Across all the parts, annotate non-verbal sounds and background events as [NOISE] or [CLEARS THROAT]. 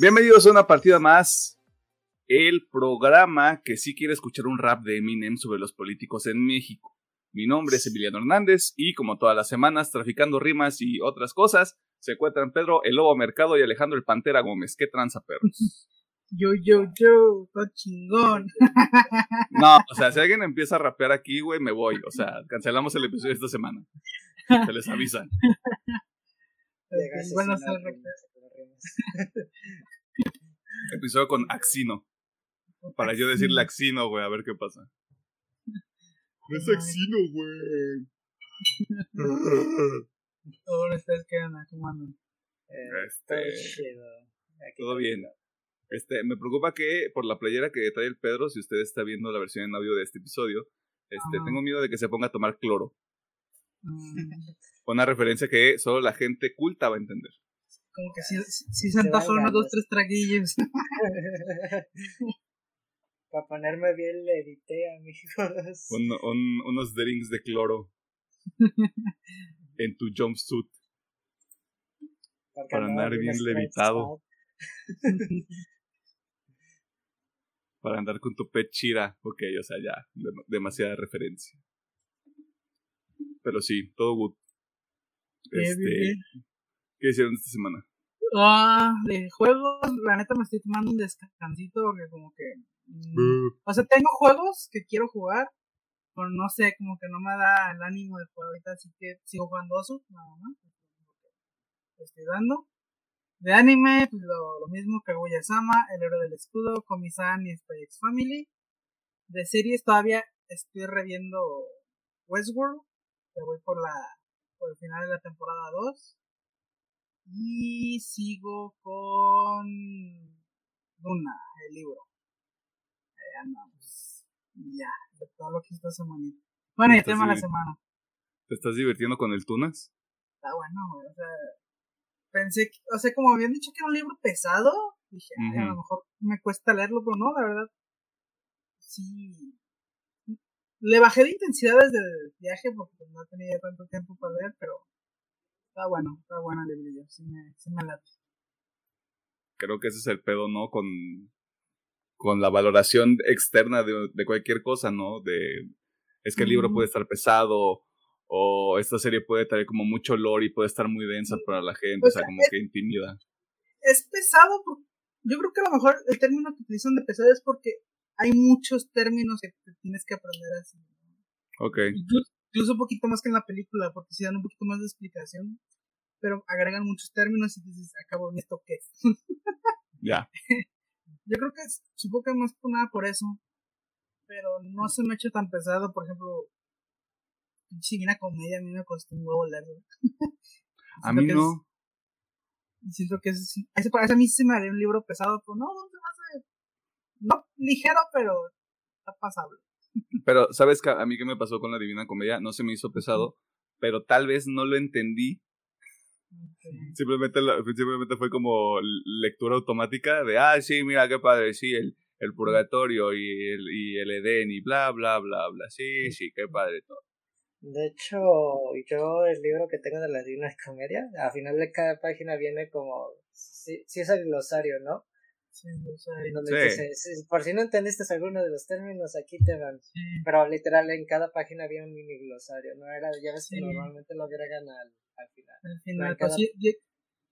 Bienvenidos a una partida más. El programa que sí quiere escuchar un rap de Eminem sobre los políticos en México. Mi nombre es Emiliano Hernández y como todas las semanas, traficando rimas y otras cosas, se encuentran Pedro el Lobo Mercado y Alejandro el Pantera Gómez. ¿Qué tranza, perros? [LAUGHS] Yo, yo, yo, está chingón. [LAUGHS] No, o sea, si alguien empieza a rapear aquí, güey, me voy. O sea, cancelamos el episodio de esta semana. Se les avisa. [LAUGHS] Bueno, se Episodio con Axino. Para yo decirle Axino, güey, a ver qué pasa. No es Axino, güey. Ahora ustedes quedan ¿cómo andan? Este, todo bien. Este, me preocupa que por la playera que trae el Pedro, si usted está viendo la versión en audio de este episodio, este, tengo miedo de que se ponga a tomar cloro. Mm, Una referencia que solo la gente culta va a entender. Como que sí, sí, sí [LAUGHS] se Te antojó dan unos dos, tres traguillos. [LAUGHS] Para ponerme bien le edité, amigos. Un- un- unos drinks de cloro [LAUGHS] en tu jumpsuit. para andar bien levitado. Para andar con tu pet chira. Ok, o sea, ya. dem- demasiada referencia. Pero sí, todo good. Este. ¿Qué hicieron esta semana? Ah, de juegos, la neta me estoy tomando un descansito porque como que... mm, O sea, tengo juegos que quiero jugar, pero no sé, como que no me da el ánimo de jugar ahorita, así que sigo jugando Osu, nada más. Estoy dando. De anime, pues lo, lo mismo, Kaguya-sama, El Héroe del Escudo, Komi-san y Spy X Family. De series todavía estoy reviendo Westworld, que voy por la por el final de la temporada 2. Y sigo con Luna, el libro. Ahí andamos. Ya, de todo lo que esta semana. Bueno, el tema de la semana. ¿Te estás divirtiendo con el Tunas? Está bueno, güey. O sea, pensé, que, o sea, como habían dicho que era un libro pesado, dije, "Ay, a lo mejor me cuesta leerlo, pero no, la verdad. Sí. Le bajé de intensidad desde el viaje porque no tenía tanto tiempo para leer, pero está bueno, está bueno el libro. Sí me, sí me late. Creo que ese es el pedo, ¿no? Con, con la valoración externa de, de cualquier cosa, ¿no? De, es que el libro puede estar pesado, o esta serie puede traer como mucho olor y puede estar muy densa para la gente, o O sea, como es- que intimida. es pesado. Yo creo que a lo mejor el término que utilizan de pesado es porque hay muchos términos que te tienes que aprender así. Ok. Incluso, incluso un poquito más que en la película, porque si dan un poquito más de explicación, pero agregan muchos términos y dices, acabo ¿esto qué? [LAUGHS] Ya. Yo creo que supongo que más por nada por eso, pero no se me ha hecho tan pesado, por ejemplo, si viene comedia, a mí me costó un huevo leerlo. [LAUGHS] A mí no. es- siento que es, ese, a mí se me haría un libro pesado, pero no, se me hace, no ligero, pero está pasable. Pero, ¿sabes qué? a mí qué me pasó con la Divina Comedia? No se me hizo pesado, pero tal vez no lo entendí. Simplemente, simplemente fue como lectura automática de, ah, sí, mira qué padre, sí, el, el purgatorio y el, y el Edén y bla, bla, bla, bla. Sí, sí, qué padre todo. De hecho, yo el libro que tengo de la Divina Comedia, al final de cada página viene como, si, si es el glosario, ¿no? Sí, o sea, Donde Sí. dice, si- por si no entendiste alguno de los términos, aquí te van. sí. Pero literal, en cada página había un mini glosario, ¿no? Era, ya ves que normalmente lo agregan al, al final. Al final, en pues yo-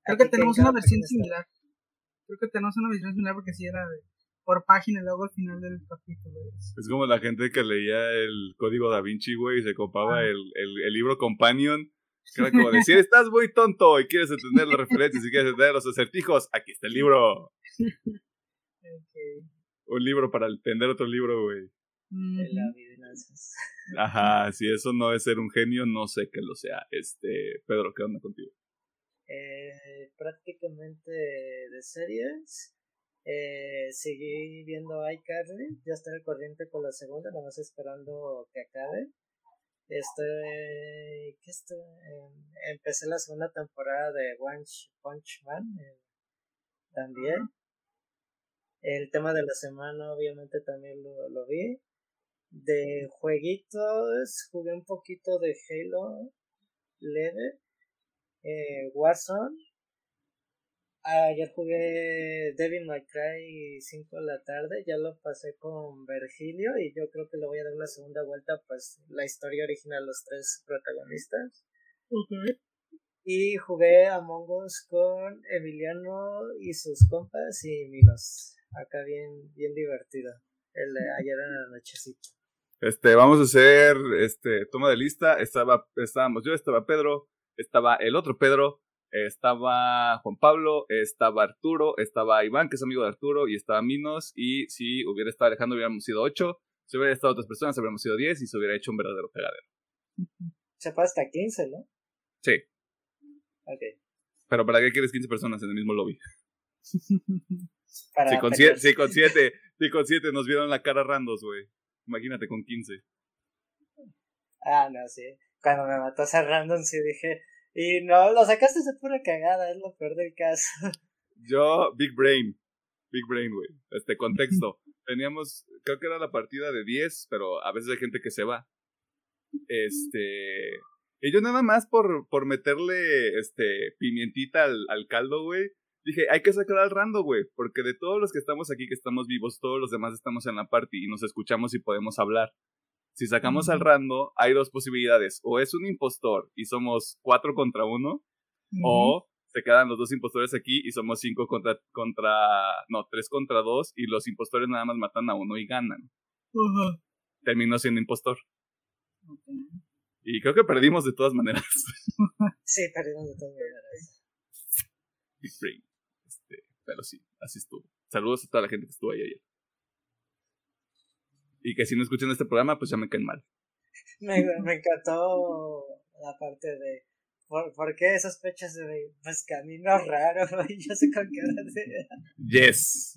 creo que tenemos en una versión está. similar. Creo que tenemos una versión similar porque sí era de, por página y luego al final del capítulo. es- Es como la gente que leía el código da Vinci, güey, y se copaba Ah. el, el, el libro Companion. Que era como decir, estás muy tonto y quieres entender las referencias y quieres entender los acertijos, aquí está el libro. Ok. Un libro para entender otro libro, güey. De la. Ajá, si eso no es ser un genio, no sé que lo sea. Este, Pedro, ¿qué onda contigo? Eh, prácticamente de series. Eh, seguí viendo iCarly, ya estoy al corriente con la segunda, nada más esperando que acabe. Estoy, ¿qué estoy? Em, empecé la segunda temporada de One Punch Man eh, también. El tema de la semana obviamente también lo, lo vi. De jueguitos jugué un poquito de Halo leve. Eh, Warzone. Ayer jugué Devil May Cry 5 de la tarde, ya lo pasé con Virgilio y yo creo que le voy a dar una segunda vuelta, pues la historia original, los tres protagonistas. Y jugué Among Us con Emiliano y sus compas y Minos. Acá bien, bien divertido. El de ayer en la nochecita. Este, vamos a hacer este toma de lista. Estaba, estábamos yo, estaba Pedro, estaba el otro Pedro, estaba Juan Pablo, estaba Arturo, estaba Iván, que es amigo de Arturo, y estaba Minos, y si hubiera estado Alejandro hubiéramos sido ocho, si hubiera estado otras personas habríamos sido diez y se hubiera hecho un verdadero pegadero. Se fue hasta 15, ¿no? Sí. Ok. Pero ¿para qué quieres 15 personas en el mismo lobby? [LAUGHS] Para Si con, siete, si con siete, si con siete nos vieron la cara randos, güey. Imagínate con 15. Ah, no, sí. Cuando me mató ese random sí dije, y no, lo sacaste de pura cagada, es lo peor del caso. [LAUGHS] Yo, Big Brain. Big Brain, güey. Este contexto. [LAUGHS] Teníamos, creo que era la partida de 10, pero a veces hay gente que se va. Este. Y yo nada más por, por meterle este pimientita al, al caldo, güey. Dije, hay que sacar al rando, güey. Porque de todos los que estamos aquí, que estamos vivos, todos los demás estamos en la party y nos escuchamos y podemos hablar. Si sacamos al rando, hay dos posibilidades. O es un impostor y somos cuatro contra uno, o se quedan los dos impostores aquí y somos cinco contra, contra, no, tres contra dos y los impostores nada más matan a uno y ganan. Ujú. Terminó siendo impostor. Y creo que perdimos de todas maneras. [LAUGHS] Sí, perdimos de todas maneras. Este, pero sí, así estuvo. Saludos a toda la gente que estuvo ahí ayer. Y que si no escuchan este programa, pues ya me caen mal. [LAUGHS] Me, me encantó la parte de, ¿por, por qué sospechas de? Pues camino raro, [LAUGHS] y yo sé con qué hora. [LAUGHS] Yes.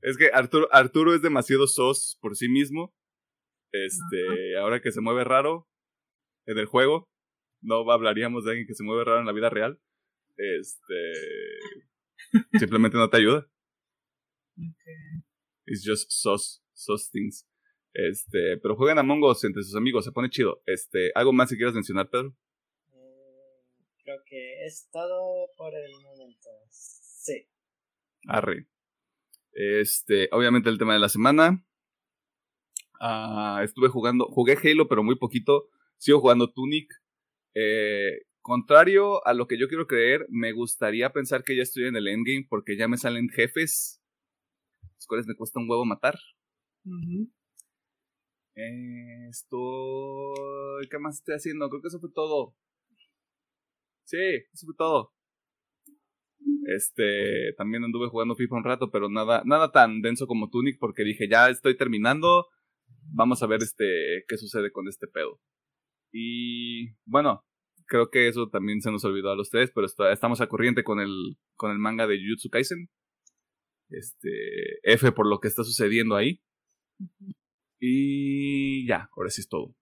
Es que Arturo, Arturo es demasiado sos por sí mismo. Este, ahora que se mueve raro en el juego, no hablaríamos de alguien que se mueve raro en la vida real. Este, simplemente no te ayuda. It's just sos, sos things. Este, pero juegan Among Us entre sus amigos, se pone chido. Este, ¿algo más que quieras mencionar, Pedro? Mm, Creo que es todo por el momento. Sí. Arre. Este, obviamente el tema de la semana. Ah, estuve jugando, jugué Halo, pero muy poquito. Sigo jugando Tunic. Eh, contrario a lo que yo quiero creer, me gustaría pensar que ya estoy en el endgame porque ya me salen jefes, los cuales me cuesta un huevo matar. Eh, estoy. ¿Qué más estoy haciendo? Creo que eso fue todo. Sí, eso fue todo. Este, también anduve jugando FIFA un rato, pero nada, nada tan denso como Tunic, porque dije, ya estoy terminando. Vamos a ver este qué sucede con este pedo. Y bueno, creo que eso también se nos olvidó a los tres, pero está- estamos a corriente con el, con el manga de Jujutsu Kaisen. Este, F por lo que está sucediendo ahí. Y ya, ahora sí es todo.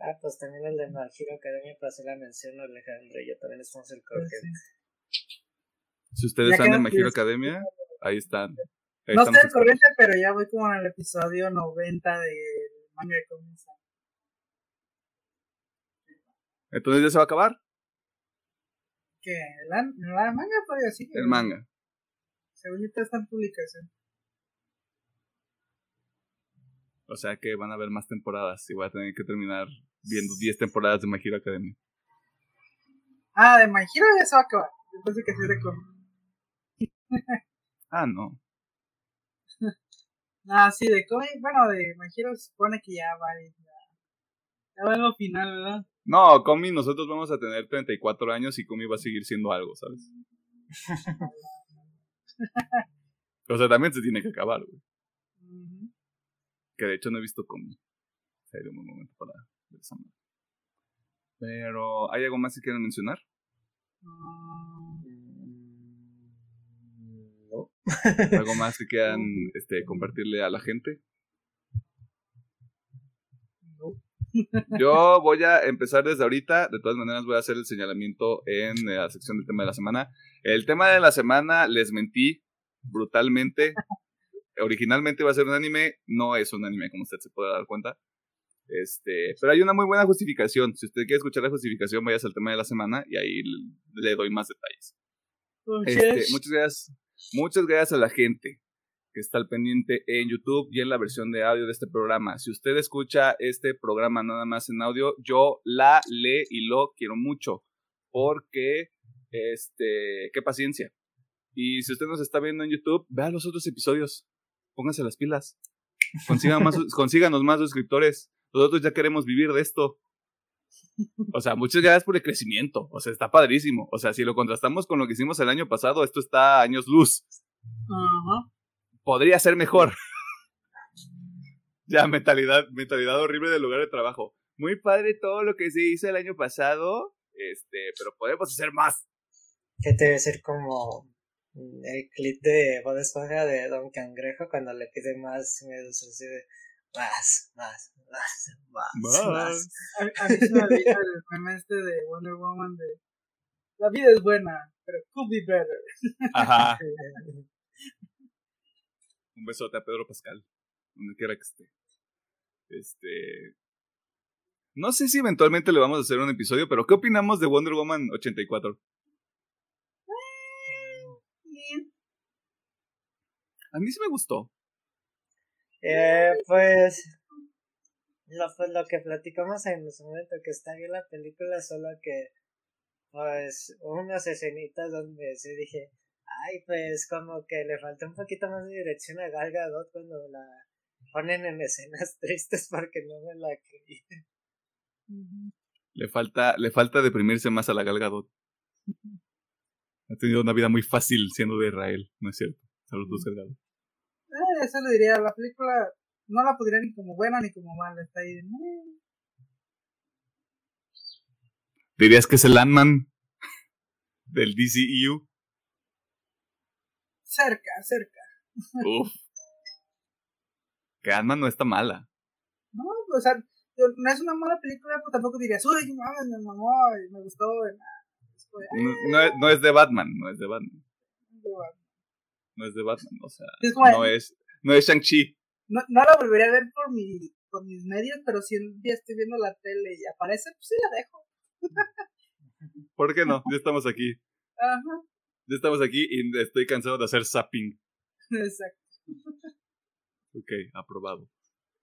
Ah, pues también el de My Hero Academia para hacer la mención a Alejandro y yo también estamos al corriente. Si ustedes Ya están en quedan My Hero diez. Academia, ahí están. Ahí No estamos estoy al corriente, pero ya voy como en el episodio 90 del manga de comienza. Entonces ya se va a acabar ¿Qué? ¿La, la manga todavía sigue? el manga. Según yo está en publicación. O sea que van a haber más temporadas y voy a tener que terminar viendo 10 temporadas de My Hero Academia. Ah, de My Hero ya se va a acabar. Yo pensé que sí de cómic. [LAUGHS] Ah, no. [LAUGHS] Ah, sí, de cómic. Bueno, de My Hero se supone que ya va. Ya, ya va lo final, ¿verdad? No, Comi, nosotros vamos a tener 34 años y Comi va a seguir siendo algo, ¿sabes? [LAUGHS] [LAUGHS] O sea, también se tiene que acabar, güey. Que de hecho no he visto Comi. Sería un buen momento para ver esa madre. Pero, ¿hay algo más que quieran mencionar? Mm, No. ¿Algo más que quieran [LAUGHS] este, compartirle a la gente? no. Yo voy a empezar desde ahorita. De todas maneras, voy a hacer el señalamiento en la sección del tema de la semana. El tema de la semana, les mentí brutalmente. Originalmente iba a ser un anime. No es un anime, como usted se puede dar cuenta. Este, pero hay una muy buena justificación. Si usted quiere escuchar la justificación, vayas al tema de la semana y ahí le doy más detalles. Este, muchas gracias, muchas gracias a la gente que está al pendiente en YouTube y en la versión de audio de este programa. Si usted escucha este programa nada más en audio, yo la, le y lo quiero mucho porque, este, qué paciencia. Y si usted nos está viendo en YouTube, vea los otros episodios. Pónganse las pilas. Consigan más, [LAUGHS] consíganos más suscriptores. Nosotros ya queremos vivir de esto. O sea, muchas gracias por el crecimiento. O sea, está padrísimo. O sea, si lo contrastamos con lo que hicimos el año pasado, esto está a años luz. Podría ser mejor. [LAUGHS] ya, mentalidad, mentalidad horrible del lugar de trabajo. Muy padre todo lo que se hizo el año pasado, este, pero podemos hacer más. ¿Qué te debe ser como el clip de Bob Esponja de Don Cangrejo cuando le pide más medusa así de más, más, más, más, más. A, mí se me el meme este de Wonder Woman de la vida es buena, pero could be better. Ajá. [LAUGHS] Un besote a Pedro Pascal, donde quiera que esté. Este. No sé si eventualmente le vamos a hacer un episodio, pero ¿qué opinamos de Wonder Woman 84? A mí sí me gustó. Eh, pues, lo, pues lo que platicamos en su momento, que está bien la película, solo que, pues, unas escenitas donde se dije, ay, pues, como que le falta un poquito más de dirección a Gal Gadot cuando la ponen en escenas [LAUGHS] tristes porque no me la creí. Le falta, le falta deprimirse más a la Gal Gadot. Ha tenido una vida muy fácil siendo de Israel, ¿no es cierto? Saludos, Gal Gadot. Eh, eso le diría, la película no la podría ni como buena ni como mala, está ahí. ¿Dirías que es el Ant-Man del DCEU? Cerca, cerca. Uf. Que Ant-Man no está mala. No, o sea, no es una mala película, pero tampoco dirías, uy, mames, me mamó y me gustó. No, no, es de Batman, no es de Batman. No es de Batman no es de Batman, o sea, no es, no es Shang-Chi. No, no la volvería a ver por, mi, por mis medios, pero si un día estoy viendo la tele y aparece, pues sí la dejo. ¿Por qué no? Ya estamos aquí. Ajá. Ya estamos aquí y estoy cansado de hacer zapping. Exacto. Ok, aprobado.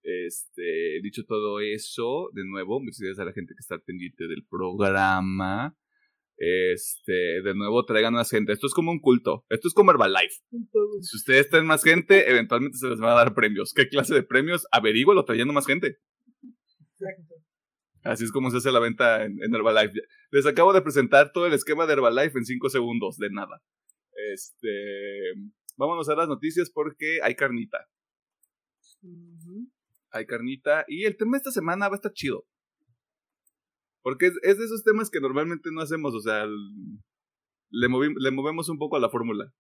Este, dicho todo eso, de nuevo, muchas gracias a la gente que está pendiente del programa. Este, de nuevo traigan más gente. Esto es como un culto. Esto es como Herbalife. Si ustedes traen más gente, eventualmente se les van a dar premios. ¿Qué clase de premios? Averígualo trayendo más gente. Así es como se hace la venta en, Herbalife. Les acabo de presentar todo el esquema de Herbalife en 5 segundos, de nada. Este, vámonos a las noticias porque hay carnita. Hay carnita y el tema de esta semana va a estar chido. Porque es, de esos temas que normalmente no hacemos, o sea, le, le movemos un poco a la fórmula.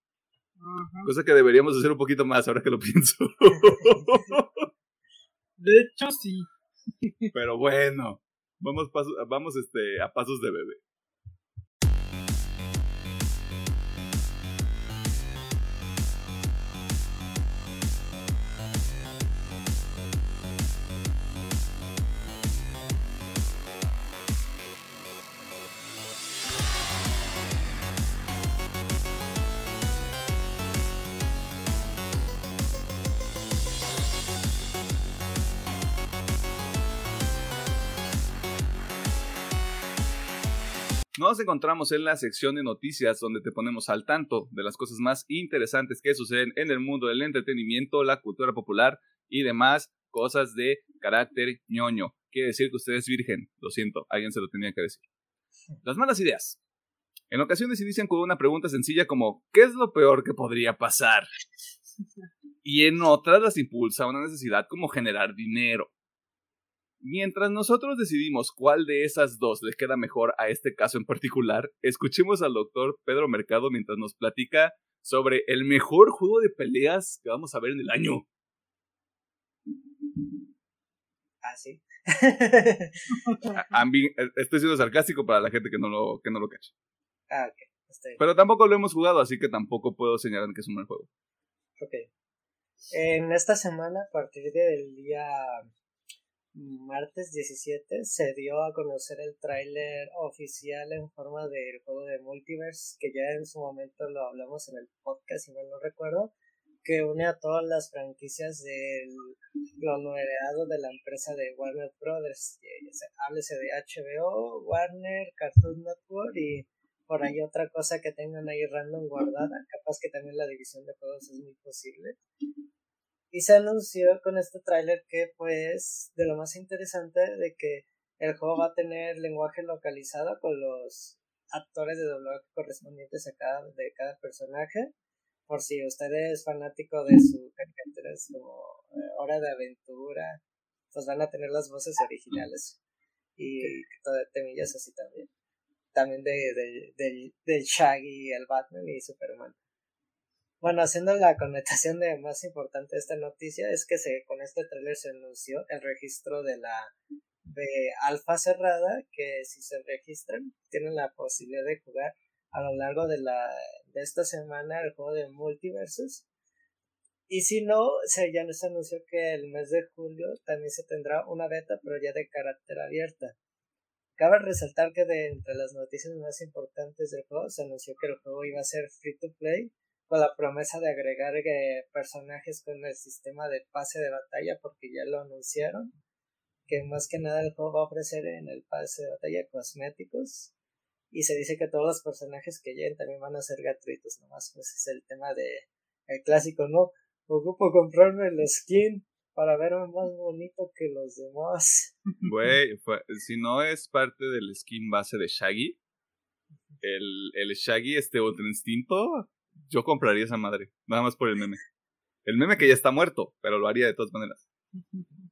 Cosa que deberíamos hacer un poquito más ahora que lo pienso. [LAUGHS] de hecho, sí. Pero bueno, vamos, vamos este, a pasos de bebé. Nos encontramos en la sección de noticias donde te ponemos al tanto de las cosas más interesantes que suceden en el mundo del entretenimiento, la cultura popular y demás cosas de carácter ñoño. Quiere decir que usted es virgen. Lo siento, alguien se lo tenía que decir. Las malas ideas. En ocasiones inician con una pregunta sencilla como ¿qué es lo peor que podría pasar? Y en otras las impulsa una necesidad como generar dinero. Mientras nosotros decidimos cuál de esas dos le queda mejor a este caso en particular, escuchemos al doctor Pedro Mercado mientras nos platica sobre el mejor juego de peleas que vamos a ver en el año. Ah, sí. Estoy siendo sarcástico para la gente que no lo, que no lo cacha. Ah, ok. Pero tampoco lo hemos jugado, así que tampoco puedo señalar que es un buen juego. Ok. En esta semana, a partir del día martes 17 se dio a conocer el tráiler oficial en forma del juego de Multiverse, que ya en su momento lo hablamos en el podcast, si mal no recuerdo, que une a todas las franquicias del conglomerado de la empresa de Warner Brothers. Háblese de HBO, Warner, Cartoon Network y por ahí otra cosa que tengan ahí random guardada. Capaz que también la división de juegos es muy posible. Y se anunció con este tráiler que pues de lo más interesante de que el juego va a tener lenguaje localizado con los actores de doblaje correspondientes a cada, de cada personaje por si usted es fanático de su caricaturas como eh, Hora de Aventura, pues van a tener las voces originales y temillas así también. También de, de, de, de Shaggy, el Batman y Superman. Bueno, haciendo la connotación de más importante de esta noticia es que se, con este trailer se anunció el registro de la de alfa cerrada que si se registran tienen la posibilidad de jugar a lo largo de la de esta semana el juego de multiversos y si no se ya nos anunció que el mes de julio también se tendrá una beta pero ya de carácter abierta. Cabe resaltar que de entre las noticias más importantes del juego se anunció que el juego iba a ser free to play con la promesa de agregar eh, personajes con el sistema de pase de batalla porque ya lo anunciaron. Que más que nada el juego va a ofrecer en el pase de batalla cosméticos. Y se dice que todos los personajes que lleguen también van a ser gratuitos nomás pues es el tema de el clásico no ocupo comprarme el skin para verme más bonito que los demás. [LAUGHS] Güey si no es parte del skin base de Shaggy el, el Shaggy este otro instinto yo compraría esa madre nada más por el meme el meme que ya está muerto pero lo haría de todas maneras [LAUGHS]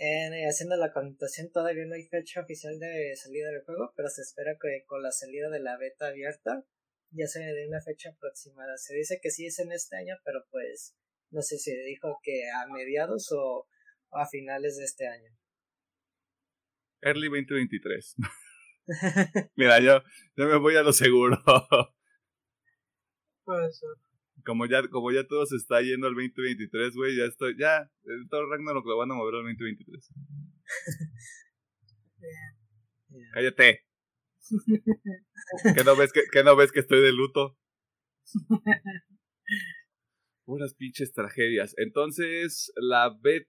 eh, haciendo la connotación, todavía no hay fecha oficial de salida del juego, pero se espera que con la salida de la beta abierta ya se dé una fecha aproximada. Se dice que sí es en este año, pero pues no sé si dijo que a mediados o, a finales de este año. Early 2023. [LAUGHS] Mira, yo, yo me voy a lo seguro. Puede ser como ya, como ya todo se está yendo al 2023, güey, ya estoy, ya, todo Ragnarok lo van a mover al 2023. [LAUGHS] Cállate. ¿Qué no ves que, no ves que estoy de luto? [LAUGHS] Puras pinches tragedias. Entonces, la bet,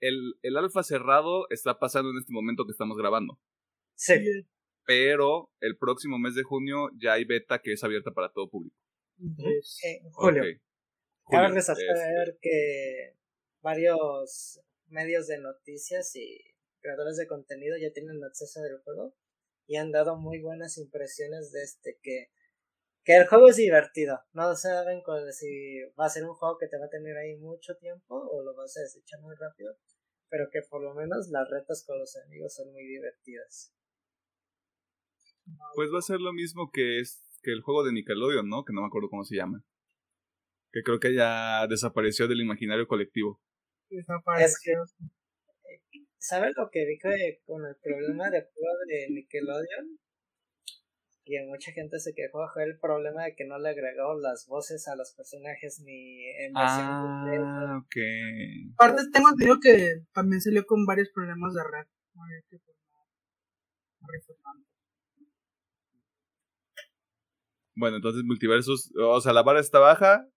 el, el alfa cerrado está pasando en este momento que estamos grabando. Sí. Pero el próximo mes de junio ya hay beta que es abierta para todo público. En julio. Cabe resaltar este. que varios medios de noticias y creadores de contenido ya tienen acceso al juego y han dado muy buenas impresiones de este que que el juego es divertido. No saben si va a ser un juego que te va a tener ahí mucho tiempo o lo vas a desechar muy rápido, pero que por lo menos las retas con los amigos son muy divertidas. Pues va a ser lo mismo que es que el juego de Nickelodeon, ¿no? Que no me acuerdo cómo se llama. Que creo que ya desapareció del imaginario colectivo. Desapareció. ¿Sabes lo que vi con el problema de juego de Nickelodeon? Que mucha gente se quejó fue el problema de que no le agregaron las voces a los personajes ni en Ah, ok. Aparte tengo entendido que también salió con varios problemas de red. Bueno, entonces multiversos, o sea, la barra está baja,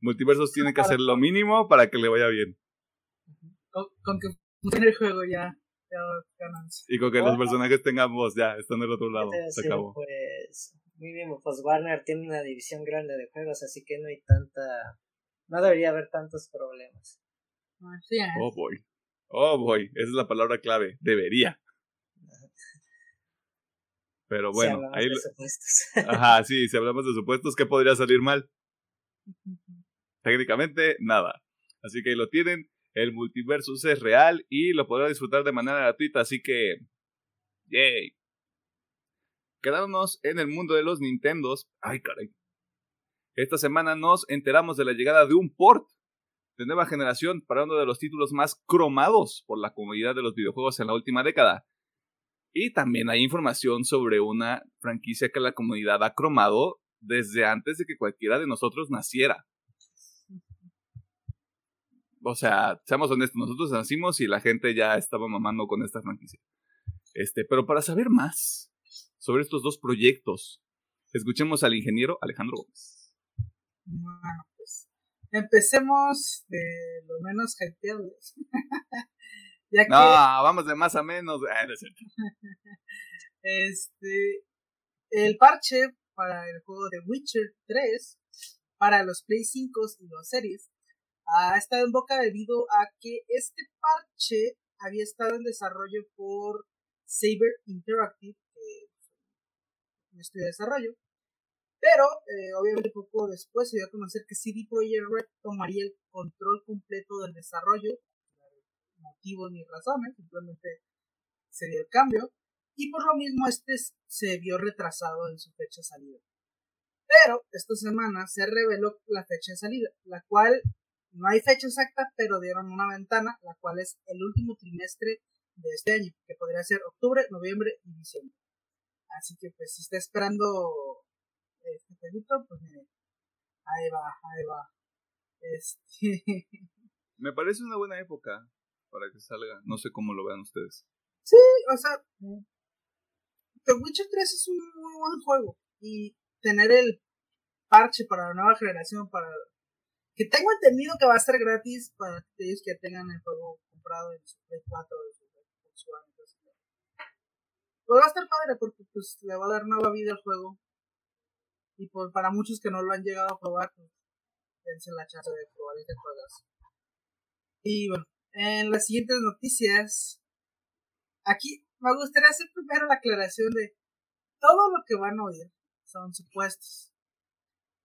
multiversos tiene que hacer lo mínimo para que le vaya bien. Con, que funcione el juego ya. Y con que los personajes tengan voz, ya, están del otro lado, se acabó. Pues, mínimo, pues Warner tiene una división grande de juegos, así que no hay tanta, no debería haber tantos problemas. Oh boy, oh boy, esa es la palabra clave, debería. Pero bueno, si ahí. De supuestos. Ajá, sí, si hablamos de supuestos, ¿qué podría salir mal? Técnicamente, nada. Así que ahí lo tienen. El multiversus es real y lo podrá disfrutar de manera gratuita, así que. ¡Yay! Quedándonos en el mundo de los Nintendos. ¡Ay, caray! Esta semana nos enteramos de la llegada de un port de nueva generación para uno de los títulos más cromados por la comunidad de los videojuegos en la última década. Y también hay información sobre una franquicia que la comunidad ha cromado desde antes de que cualquiera de nosotros naciera. o sea, seamos honestos, nosotros nacimos y la gente ya estaba mamando con esta franquicia. Este, pero para saber más sobre estos dos proyectos, escuchemos al ingeniero Alejandro Gómez. Bueno, pues empecemos de lo menos hypeable. [LAUGHS] No, vamos de más a menos. Ah, [LAUGHS] este, el parche para el juego de Witcher 3 para los Play 5 y los series ha estado en boca debido a que este parche había estado en desarrollo por Saber Interactive, que es un estudio de desarrollo, pero eh, obviamente poco después se dio a conocer que CD Projekt Red tomaría el control completo del desarrollo, motivos ni razones, simplemente se dio el cambio, y por lo mismo este se vio retrasado en su fecha de salida. Pero esta semana se reveló la fecha de salida, la cual no hay fecha exacta, pero dieron una ventana, la cual es el último trimestre de este año, que podría ser octubre, noviembre y diciembre. Así que pues si está esperando este jueguito, pues mire, ahí va, ahí va. Este... [LAUGHS] Me parece una buena época para que salga. No sé cómo lo vean ustedes. Sí, o sea, The Witcher 3 es un muy buen juego. Y tener el parche para la nueva generación, para que tengo entendido que va a ser gratis para aquellos que tengan el juego comprado en su Play 4 o su Xbox. Pues va a estar padre porque pues le va a dar nueva vida al juego. Y pues para muchos que no lo han llegado a probar, pues dense la chance de probar este juego. Y bueno, en las siguientes noticias, aquí me gustaría hacer primero la aclaración de todo lo que van a oír son supuestos.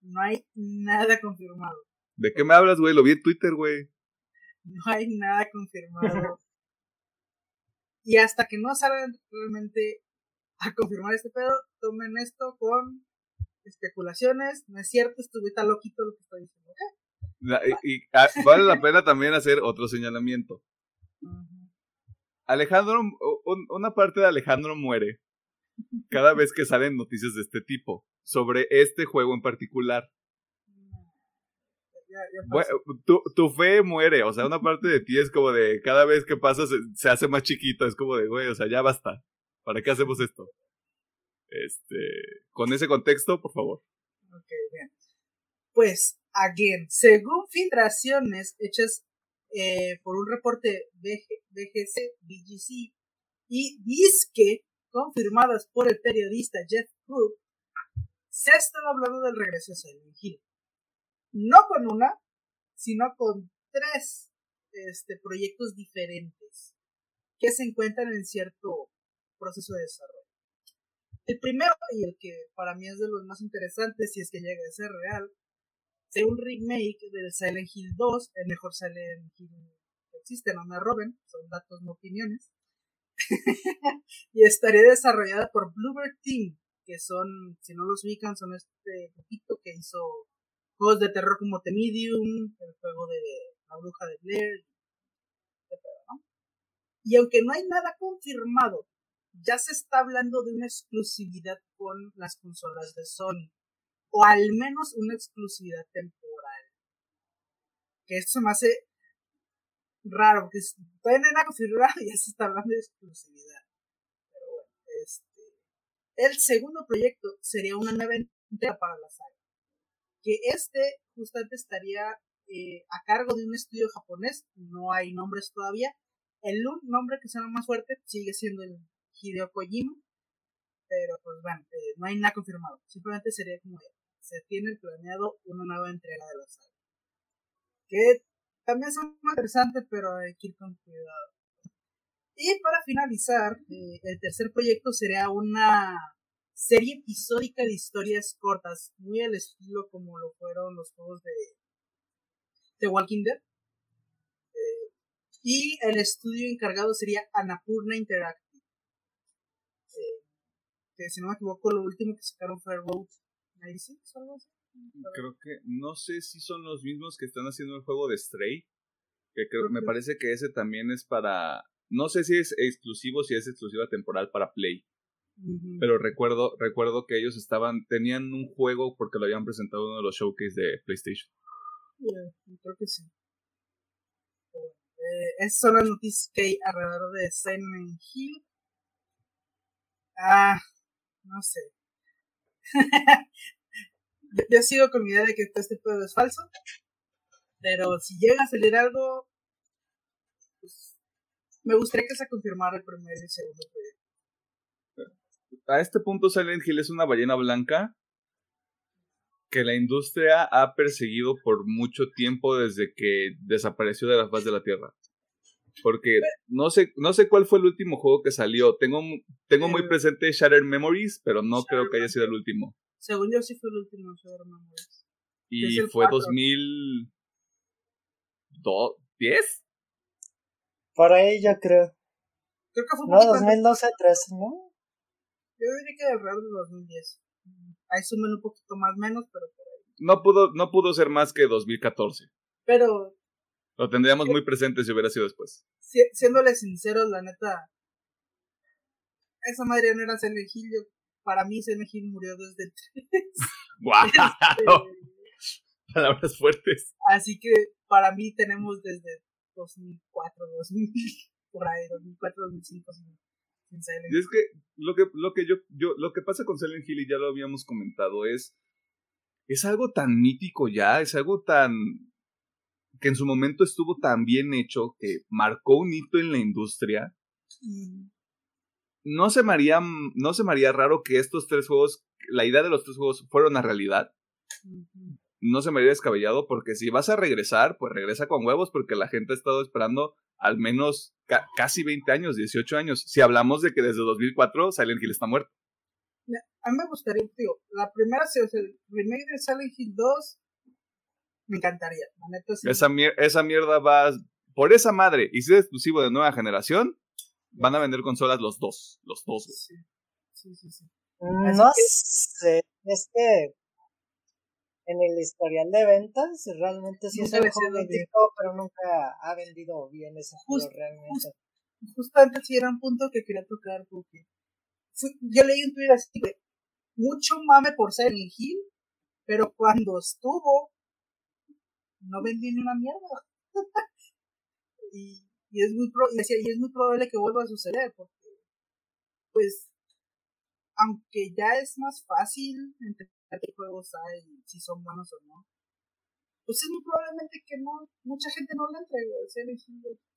No hay nada confirmado. ¿De qué me hablas, güey? Lo vi en Twitter, güey. No hay nada confirmado. [LAUGHS] y hasta que no salgan realmente a confirmar este pedo, tomen esto con especulaciones. No es cierto, estuve tan loquito lo que estoy diciendo, Y, ah, vale la pena también hacer otro señalamiento. Alejandro, una parte de Alejandro muere cada vez que salen noticias de este tipo sobre este juego en particular. tu, fe muere, o sea, una parte de ti es como de cada vez que pasa se, hace más chiquito, es como de, güey, o sea, ya basta. ¿Para qué hacemos esto? Este, con ese contexto, por favor. Ok, bien. Pues, again, según filtraciones hechas eh, por un reporte BGC, BGC y Disque, confirmadas por el periodista Jeff Crook, se ha estado hablando del regreso de Silent. No con una, sino con tres este, proyectos diferentes que se encuentran en cierto proceso de desarrollo. El primero, y el que para mí es de los más interesantes, si es que llega a ser real, es un remake del Silent Hill 2, el mejor Silent Hill que existe, no me roben, son datos, no opiniones. [LAUGHS] y estaría desarrollada por Bluebird Team, que son, si no los ubican, son este grupito que hizo juegos de terror como The Medium, el juego de La Bruja de Blair, Y aunque no hay nada confirmado, ya se está hablando de una exclusividad con las consolas de Sony, o al menos una exclusividad temporal. Que esto se me hace raro, porque todavía no nada configurado [LAUGHS] y ya se está hablando de exclusividad. Pero bueno, este. El segundo proyecto sería una nueva entrega para la saga. Que este justamente estaría eh, a cargo de un estudio japonés, no hay nombres todavía. El nombre que suena más fuerte sigue siendo el Hideo Kojima, pero pues bueno, eh, no hay nada confirmado. Simplemente sería como se tiene planeado una nueva entrega de la saga. Que también son muy interesantes, pero hay que ir con cuidado. Y para finalizar, eh, el tercer proyecto sería una serie episódica de historias cortas, muy al estilo como lo fueron los juegos de The Walking Dead. Eh, y el estudio encargado sería Anapurna Interactive. Eh, que si no me equivoco, lo último que sacaron fue Road 96 o algo así. Creo que no sé si son los mismos que están haciendo el juego de Stray. Que creo, me parece que ese también es para. No sé si es exclusivo, si es exclusiva temporal para Play. Pero recuerdo, recuerdo que ellos estaban, tenían un juego porque lo habían presentado en uno de los showcase de PlayStation. creo que sí. Eh, esas son las noticias que hay alrededor de Silent Hill. Ah, no sé. [LAUGHS] yo, sigo con mi idea de que todo este pedo es falso. Pero si llega a salir algo, pues, me gustaría que se confirmara el primer y segundo proyecto. A este punto Silent Hill es una ballena blanca que la industria ha perseguido por mucho tiempo desde que desapareció de la faz de la Tierra. Porque no sé, no sé cuál fue el último juego que salió. Tengo, tengo muy presente Shattered Memories, pero no creo que haya sido el último. Según yo sí fue el último Shattered Memories. Y fue 2010. Por ahí yo creo. Creo que fue No, 2012, 13, ¿no? Yo diría que alrededor de 2010. Ahí sumen un poquito más menos, pero por ahí. No pudo, no pudo ser más que 2014. Pero lo tendríamos muy presente si hubiera sido después. siéndole sinceros, la neta. Esa madre no era Silent para mí Silent murió desde el [LAUGHS] 3. ¡Guau! Este, Palabras fuertes. Así que para mí tenemos desde 2004, 2000, por ahí, 2004, 2005 sin, Y es que lo que, lo que yo, yo, lo que pasa con Silent Hill, y ya lo habíamos comentado, es, es algo tan mítico ya, es algo tan, que en su momento estuvo tan bien hecho, que marcó un hito en la industria, no se me haría, no se me haría raro que estos tres juegos, la idea de los tres juegos fuera una realidad. No se me haría descabellado porque si vas a regresar, pues regresa con huevos porque la gente ha estado esperando al menos casi 20 años, 18 años. Si hablamos de que desde 2004 Silent Hill está muerto. A mí me gustaría, tío, la primera, o el remake de Silent Hill 2 me encantaría. esa, esa mierda va por esa madre y si es exclusivo de nueva generación, van a vender consolas los dos, los dos. Sí, sí, sí. sí. No sé, es que en el historial de ventas realmente sí es algo mítico, pero nunca ha vendido bien ese juego realmente. justamente sí era un punto que quería tocar porque yo leí un tweet así de mucho mame por ser Hill, pero cuando estuvo no vendí ni una mierda. [LAUGHS] y, es muy y, muy probable que vuelva a suceder, porque, pues, aunque ya es más fácil entender qué juegos hay, si son buenos o no, pues es muy probablemente que no, mucha gente no le entregue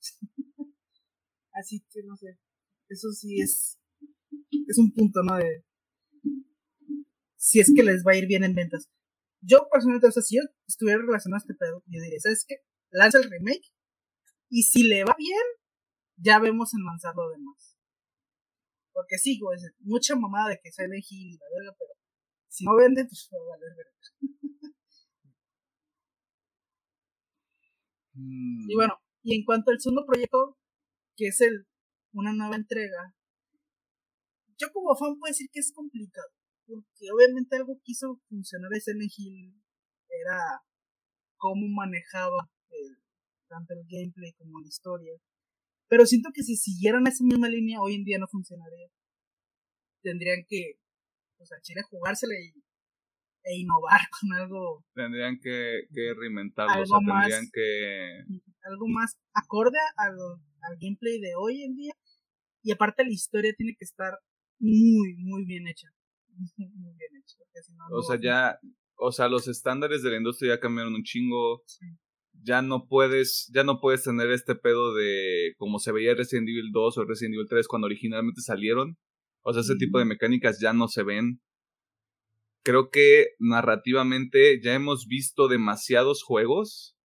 [LAUGHS] Así que no sé, eso sí es, es un punto, ¿no? De si es que les va a ir bien en ventas yo personalmente, o sea, si yo estuviera relacionado a este pedo, yo diría, ¿sabes qué? Lanza el remake y si le va bien, ya vemos en lanzar lo demás. Porque sí, güey, mucha mamada de que se elegí y la verga, pero si no vende, pues va a valer verga. [LAUGHS] Mm. Y bueno, y en cuanto al segundo proyecto, que es el una nueva entrega, yo como fan puedo decir que es complicado porque obviamente algo que hizo funcionar ese Hill era cómo manejaba tanto el gameplay como la historia. Pero siento que si siguieran esa misma línea, hoy en día no funcionaría. Tendrían que, o sea, chile jugársela y, e innovar [LAUGHS] con algo. Tendrían que, que reinventarlo, o sea, tendrían que. Algo más acorde al, al gameplay de hoy en día. Y aparte, la historia tiene que estar muy, muy bien hecha. [LAUGHS] o sea, ya, o sea, los estándares de la industria ya cambiaron un chingo. Ya no puedes, ya no puedes tener este pedo de como se veía Resident Evil 2 o Resident Evil 3 cuando originalmente salieron. O sea, ese tipo de mecánicas ya no se ven. Creo que narrativamente ya hemos visto demasiados juegos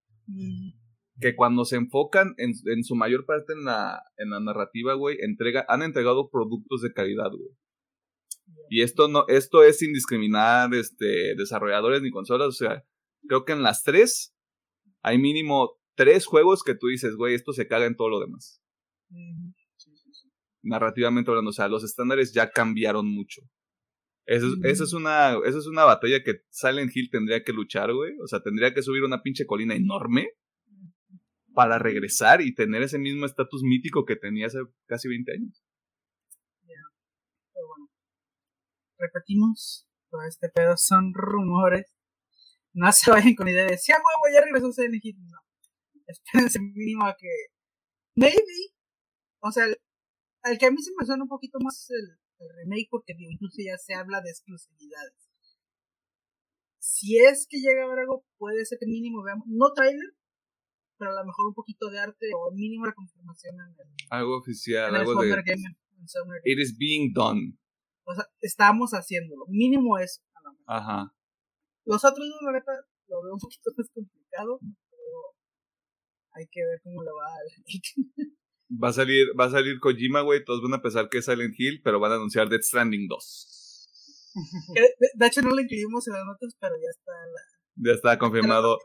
que cuando se enfocan en, en, su mayor parte en la, en la narrativa, güey, entrega, han entregado productos de calidad, güey. Y esto no, esto es sin discriminar este, desarrolladores ni consolas. O sea, creo que en las tres hay mínimo tres juegos que tú dices, güey, esto se caga en todo lo demás. Narrativamente hablando, o sea, los estándares ya cambiaron mucho. Esa es, es, una, esa es una batalla que Silent Hill tendría que luchar, güey. O sea, tendría que subir una pinche colina enorme para regresar y tener ese mismo estatus mítico que tenía hace casi 20 años. Repetimos, todo este pedo son rumores. No se vayan con idea de si a huevo ya regresó CNG. No. Espérense mínimo a que maybe, o sea, el, que a mí se me suena un poquito más el, el remake porque incluso ya se habla de exclusividades. Si es que llega a haber algo, puede ser que mínimo veamos, no trailer, pero a lo mejor un poquito de arte o mínimo la confirmación en el, algo oficial, algo de It is being done. O sea, estamos haciéndolo, mínimo eso. Ajá. Los otros dos, la neta, lo veo un poquito [LAUGHS] más complicado, pero hay que ver cómo le va al Va a salir, va a salir Kojima, güey, todos van a pensar que es Silent Hill, pero van a anunciar Death Stranding 2. [LAUGHS] de, hecho no lo incluimos en las notas, pero ya está ya está confirmado.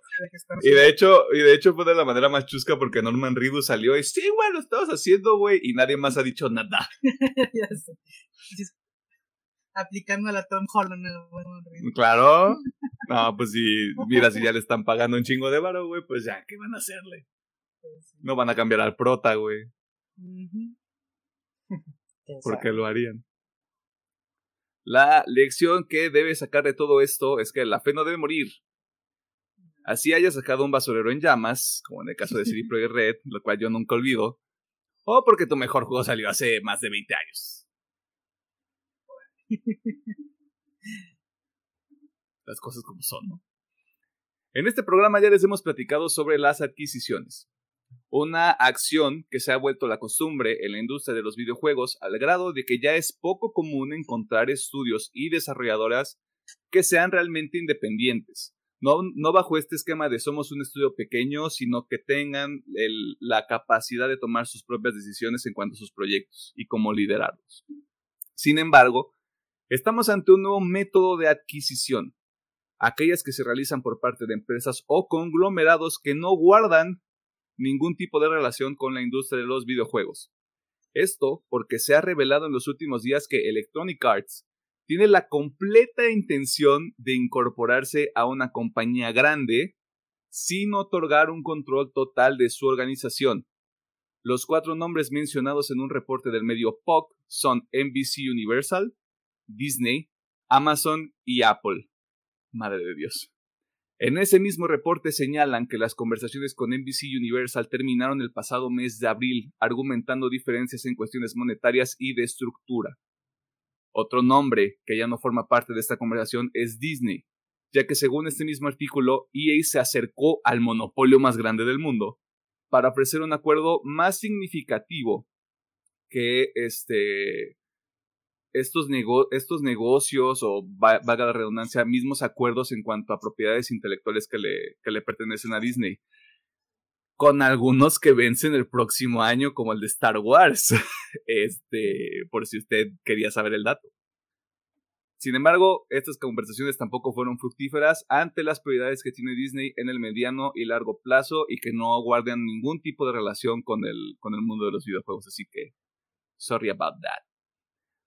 Y de hecho, y de hecho fue de la manera más chusca porque Norman Reedus salió y sí, güey, lo estabas haciendo, güey, y nadie más ha dicho nada. [LAUGHS] ya sé. Aplicando a la Tom Holland. Claro. No, pues si, mira, si ya le están pagando un chingo de varo, güey, pues ya, ¿qué van a hacerle? Pues no van a cambiar al prota, güey. ¿Por qué lo harían? La lección que debe sacar de todo esto es que la fe no debe morir. Así haya sacado un basurero en llamas, como en el caso de CD [LAUGHS] Projekt Red, lo cual yo nunca olvido, o porque tu mejor juego salió hace más de 20 años. [LAUGHS] Las cosas como son, ¿no? En este programa ya les hemos platicado sobre las adquisiciones una acción que se ha vuelto la costumbre en la industria de los videojuegos al grado de que ya es poco común encontrar estudios y desarrolladoras que sean realmente independientes. No, no bajo este esquema de somos un estudio pequeño, sino que tengan la capacidad de tomar sus propias decisiones en cuanto a sus proyectos y cómo liderarlos. Sin embargo, estamos ante un nuevo método de adquisición, aquellas que se realizan por parte de empresas o conglomerados que no guardan ningún tipo de relación con la industria de los videojuegos. Esto porque se ha revelado en los últimos días que Electronic Arts tiene la completa intención de incorporarse a una compañía grande sin otorgar un control total de su organización. Los cuatro nombres mencionados en un reporte del medio POC son NBC Universal, Disney, Amazon y Apple. Madre de Dios. En ese mismo reporte señalan que las conversaciones con NBC Universal terminaron el pasado mes de abril, argumentando diferencias en cuestiones monetarias y de estructura. Otro nombre que ya no forma parte de esta conversación es Disney, ya que según este mismo artículo, EA se acercó al monopolio más grande del mundo para ofrecer un acuerdo más significativo que este estos, estos negocios o, vaga la redundancia, mismos acuerdos en cuanto a propiedades intelectuales que le, que le pertenecen a Disney. Con algunos que vencen el próximo año, como el de Star Wars. [LAUGHS] este, por si usted quería saber el dato. Sin embargo, estas conversaciones tampoco fueron fructíferas ante las prioridades que tiene Disney en el mediano y largo plazo y que no guardan ningún tipo de relación con el, con el mundo de los videojuegos. Así que, sorry about that.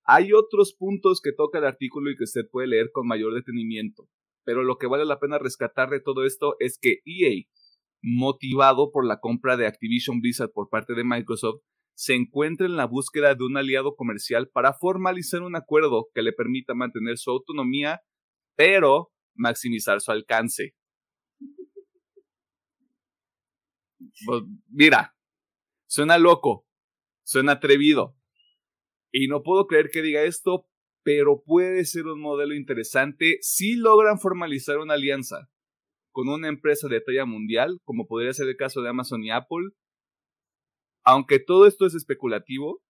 Hay otros puntos que toca el artículo y que usted puede leer con mayor detenimiento, pero lo que vale la pena rescatar de todo esto es que EA, motivado por la compra de Activision Blizzard por parte de Microsoft, se encuentra en la búsqueda de un aliado comercial para formalizar un acuerdo que le permita mantener su autonomía, pero maximizar su alcance. Pues, mira, suena loco, suena atrevido, y no puedo creer que diga esto, pero puede ser un modelo interesante si logran formalizar una alianza con una empresa de talla mundial, como podría ser el caso de Amazon y Apple. Aunque todo esto es especulativo,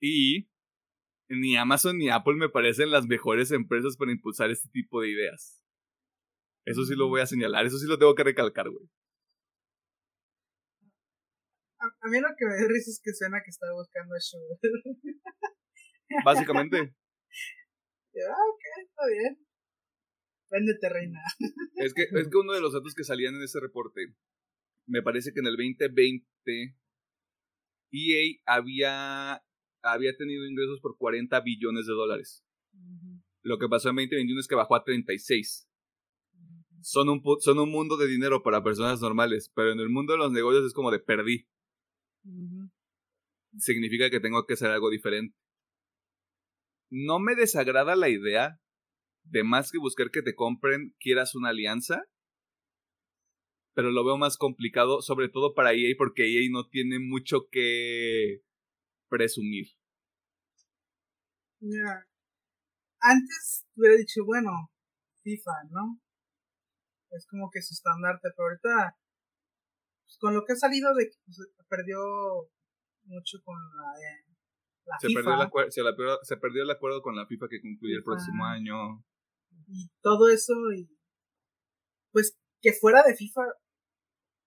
y ni Amazon ni Apple me parecen las mejores empresas para impulsar este tipo de ideas. Eso sí lo voy a señalar, eso sí lo tengo que recalcar, güey. A, mí lo que me da risa es que suena que está buscando a Sugar. [LAUGHS] Básicamente. ah, ok, está bien. Véndete, reina. Es que, es que uno de los datos que salían en ese reporte, me parece que en el 2020 EA había, había tenido ingresos por 40 billones de dólares. Lo que pasó en 2021 es que bajó a 36. Son un, son un mundo de dinero para personas normales, pero en el mundo de los negocios es como de perdí significa que tengo que hacer algo diferente. No me desagrada la idea de más que buscar que te compren, quieras una alianza, pero lo veo más complicado, sobre todo para EA, porque EA no tiene mucho que presumir. Mira, antes hubiera dicho, bueno, FIFA, ¿no? Es como que su estandarte, pero ahorita, pues, con lo que ha salido de que pues, perdió mucho con la, eh, la Se FIFA. perdió, el se, la perdió- se perdió el acuerdo con la FIFA que concluye el próximo año. y todo eso y pues que fuera de FIFA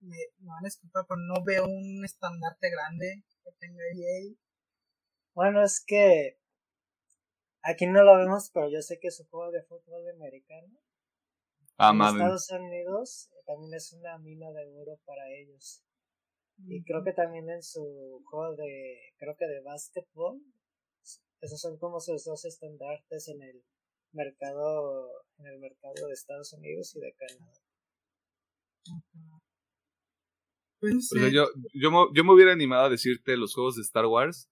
me, me van a disculpar pero no veo un estandarte grande que tenga EA Bueno, es que aquí no lo vemos, pero yo sé que su juego de fútbol americano Ah. Estados Unidos eh, también es una mina de oro para ellos. Y creo que también en su juego de, creo que de básquetbol, esos son como sus dos estandartes en el mercado, en el mercado de Estados Unidos y de Canadá. pues O sea, yo, yo, me, yo me hubiera animado a decirte los juegos de Star Wars,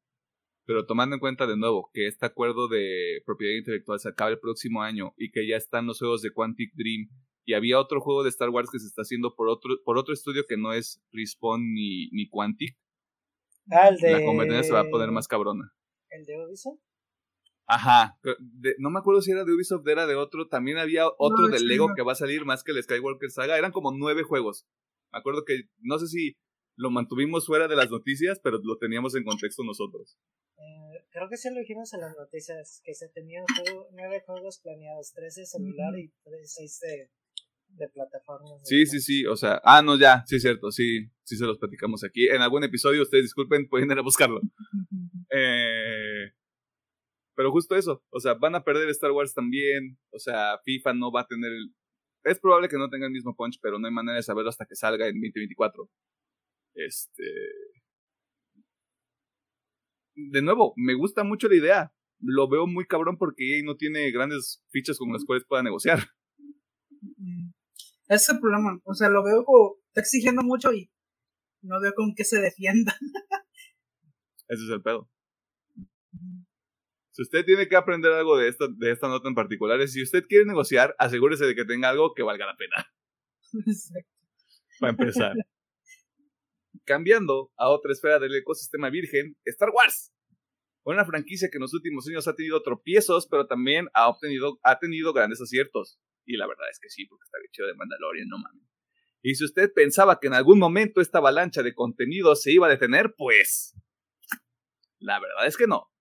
pero tomando en cuenta de nuevo que este acuerdo de propiedad intelectual se acaba el próximo año y que ya están los juegos de Quantic Dream y había otro juego de Star Wars que se está haciendo por otro, por otro estudio que no es Respawn ni, ni Quantic, Ah, el de... la competencia se va a poner más cabrona. El de Ubisoft. Ajá, de- no me acuerdo si era de Ubisoft, era de otro, también había otro No, de Lego no. que va a salir más que el Skywalker Saga, eran como nueve juegos. Me acuerdo que, no sé si lo mantuvimos fuera de las noticias, pero lo teníamos en contexto nosotros. Eh, creo que sí lo dijimos en las noticias, que se tenían juego- nueve juegos planeados, tres de celular y tres, seis de, de plataformas. de Sí, sí, sí, o sea, ah, no, ya, sí es cierto, sí, sí se los platicamos aquí. En algún episodio, ustedes disculpen, pueden ir a buscarlo. [LAUGHS] Eh, pero justo eso, o sea, van a perder Star Wars también, o sea, FIFA no va a tener el... Es probable que no tenga el mismo punch, pero no hay manera de saberlo hasta que salga en 2024. Este... De nuevo, me gusta mucho la idea. Lo veo muy cabrón porque EA no tiene grandes fichas con las cuales pueda negociar. [LAUGHS] Mm. Ese es el problema o sea lo veo como está exigiendo mucho y no veo con qué se defienda [LAUGHS] Ese es el pedo. Si usted tiene que aprender algo de esta, de esta nota en particular, es si usted quiere negociar, asegúrese de que tenga algo que valga la pena. [LAUGHS] Para empezar. Cambiando a otra esfera del ecosistema virgen, Star Wars. Una franquicia que en los últimos años ha tenido tropiezos, pero también ha, obtenido, ha tenido grandes aciertos. Y la verdad es que sí, porque está bien chido de Mandalorian, no mames. Y si usted pensaba que en algún momento esta avalancha de contenido se iba a detener, pues... La verdad es que no.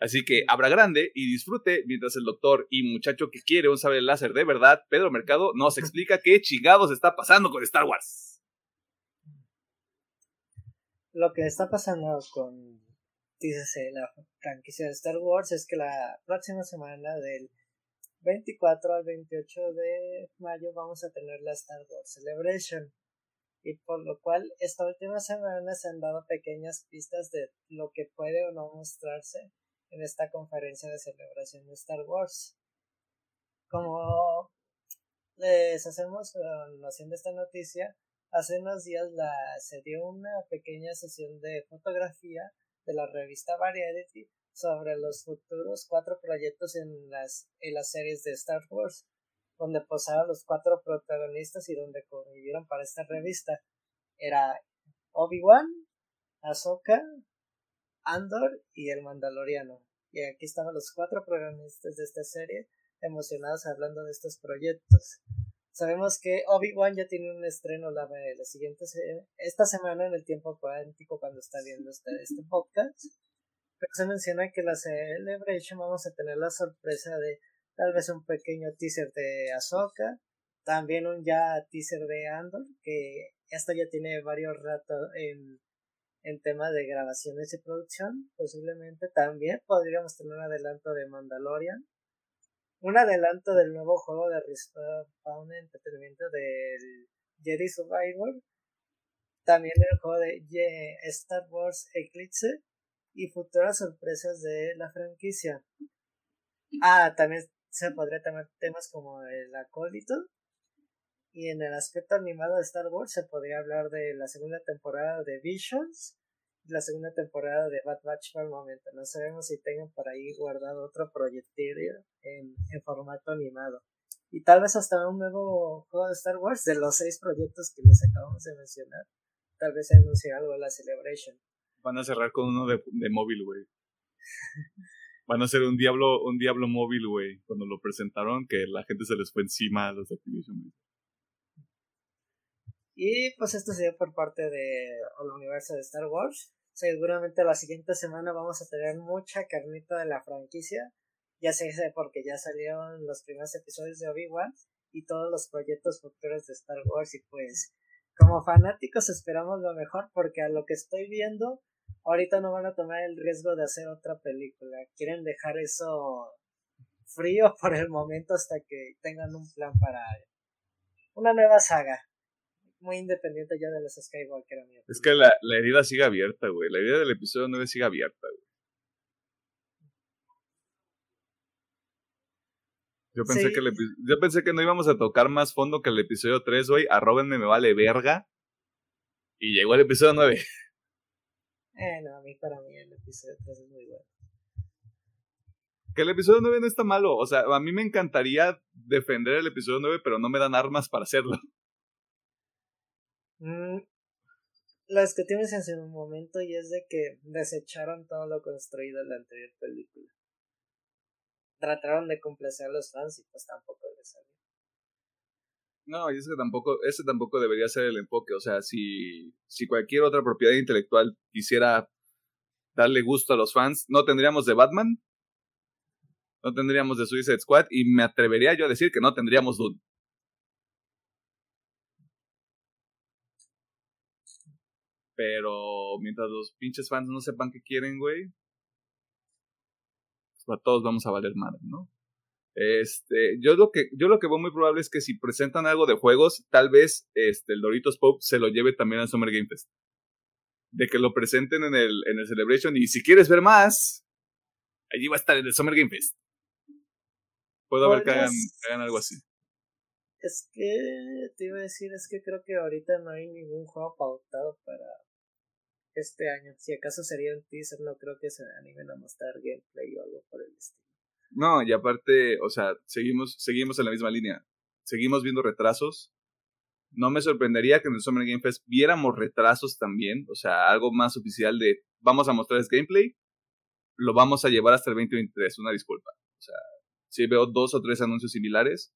Así que abra grande y disfrute mientras el doctor y muchacho que quiere un sable láser de verdad, Pedro Mercado, nos explica qué chingados está pasando con Star Wars. Lo que está pasando con, dícese, la franquicia de Star Wars es que la próxima semana del 24 al 28 de mayo vamos a tener la Star Wars Celebration. Y por lo cual esta última semana se han dado pequeñas pistas de lo que puede o no mostrarse en esta conferencia de celebración de Star Wars. Como les hacemos noción de esta noticia, hace unos días la, se dio una pequeña sesión de fotografía de la revista Variety sobre los futuros cuatro proyectos en las, en las series de Star Wars, donde posaron los cuatro protagonistas y donde convivieron para esta revista. Era Obi-Wan, Ahsoka, Andor y el Mandaloriano. Y aquí estaban los cuatro protagonistas de esta serie emocionados hablando de estos proyectos. Sabemos que Obi-Wan ya tiene un estreno la, la siguiente se esta semana en el tiempo cuántico cuando está viendo este, este podcast. Pero se menciona que la Celebration vamos a tener la sorpresa de tal vez un pequeño teaser de Ahsoka, también un ya teaser de Andor, que esta ya tiene varios ratos en, en tema de grabaciones y producción, posiblemente también podríamos tener un adelanto de Mandalorian, un adelanto del nuevo juego de Respawn Entretenimiento del Jedi Survivor, también el juego de Star Wars Eclipse y futuras sorpresas de la franquicia. Ah, también se podría tener temas como el acólito. Y en el aspecto animado de Star Wars se podría hablar de la segunda temporada de Visions la segunda temporada de Bad Batch por el momento. No sabemos si tengan por ahí guardado otro proyectil en, en formato animado. y tal vez hasta un nuevo juego de Star Wars de los seis proyectos que les acabamos de mencionar. Tal vez anuncie algo la Celebration. Van a cerrar con uno de, de móvil, güey. [LAUGHS] Van a hacer un diablo, un diablo móvil, güey. Cuando lo presentaron, que la gente se les fue encima a los de Activision. Y pues esto sería por parte de el universo de Star Wars. Seguramente la siguiente semana vamos a tener mucha carnita de la franquicia. Ya sé porque ya salieron los primeros episodios de Obi-Wan y todos los proyectos futuros de Star Wars. Y pues, como fanáticos, esperamos lo mejor porque a lo que estoy viendo, ahorita no van a tomar el riesgo de hacer otra película. Quieren dejar eso frío por el momento hasta que tengan un plan para una nueva saga muy independiente ya de los Skywalker. Es que la, la herida sigue abierta, güey. La herida del episodio 9 sigue abierta, güey. Yo pensé, que yo pensé que no íbamos a tocar más fondo que el episodio 3, güey. Arróbenme, me vale verga. Y llegó el episodio 9. [LAUGHS] Eh, no, a mí, para mí, el episodio 3 es muy bueno. Que el episodio 9 no está malo. O sea, a mí me encantaría defender el episodio 9, pero no me dan armas para hacerlo. [LAUGHS] Mm, que tienes en su momento y es de que desecharon todo lo construido en la anterior película. Trataron de complacer a los fans y pues tampoco les salió. No, y es que tampoco, ese tampoco debería ser el enfoque. O sea, si, si cualquier otra propiedad intelectual quisiera darle gusto a los fans, no tendríamos de Batman, no tendríamos de Suicide Squad y me atrevería yo a decir que no tendríamos Dune. Pero mientras los pinches fans no sepan qué quieren, güey, pues a todos vamos a valer madre, ¿no? Este, yo lo que, yo lo que veo muy probable es que si presentan algo de juegos, tal vez este, el Doritos Pop se lo lleve también al Summer Game Fest. De que lo presenten en el, en el Celebration y si quieres ver más, allí va a estar en el Summer Game Fest. Puedo ver que hagan, que hagan algo así. Es que te iba a decir, es que creo que ahorita no hay ningún juego pautado para este año. Si acaso sería un teaser, no creo que se animen a mostrar gameplay o algo por el estilo. No, y aparte, o sea, seguimos, seguimos en la misma línea. Seguimos viendo retrasos. No me sorprendería que en el Summer Game Fest viéramos retrasos también. O sea, algo más oficial de vamos a mostrarles gameplay. Lo vamos a llevar hasta el 2023. Una disculpa. O sea, si veo dos o tres anuncios similares,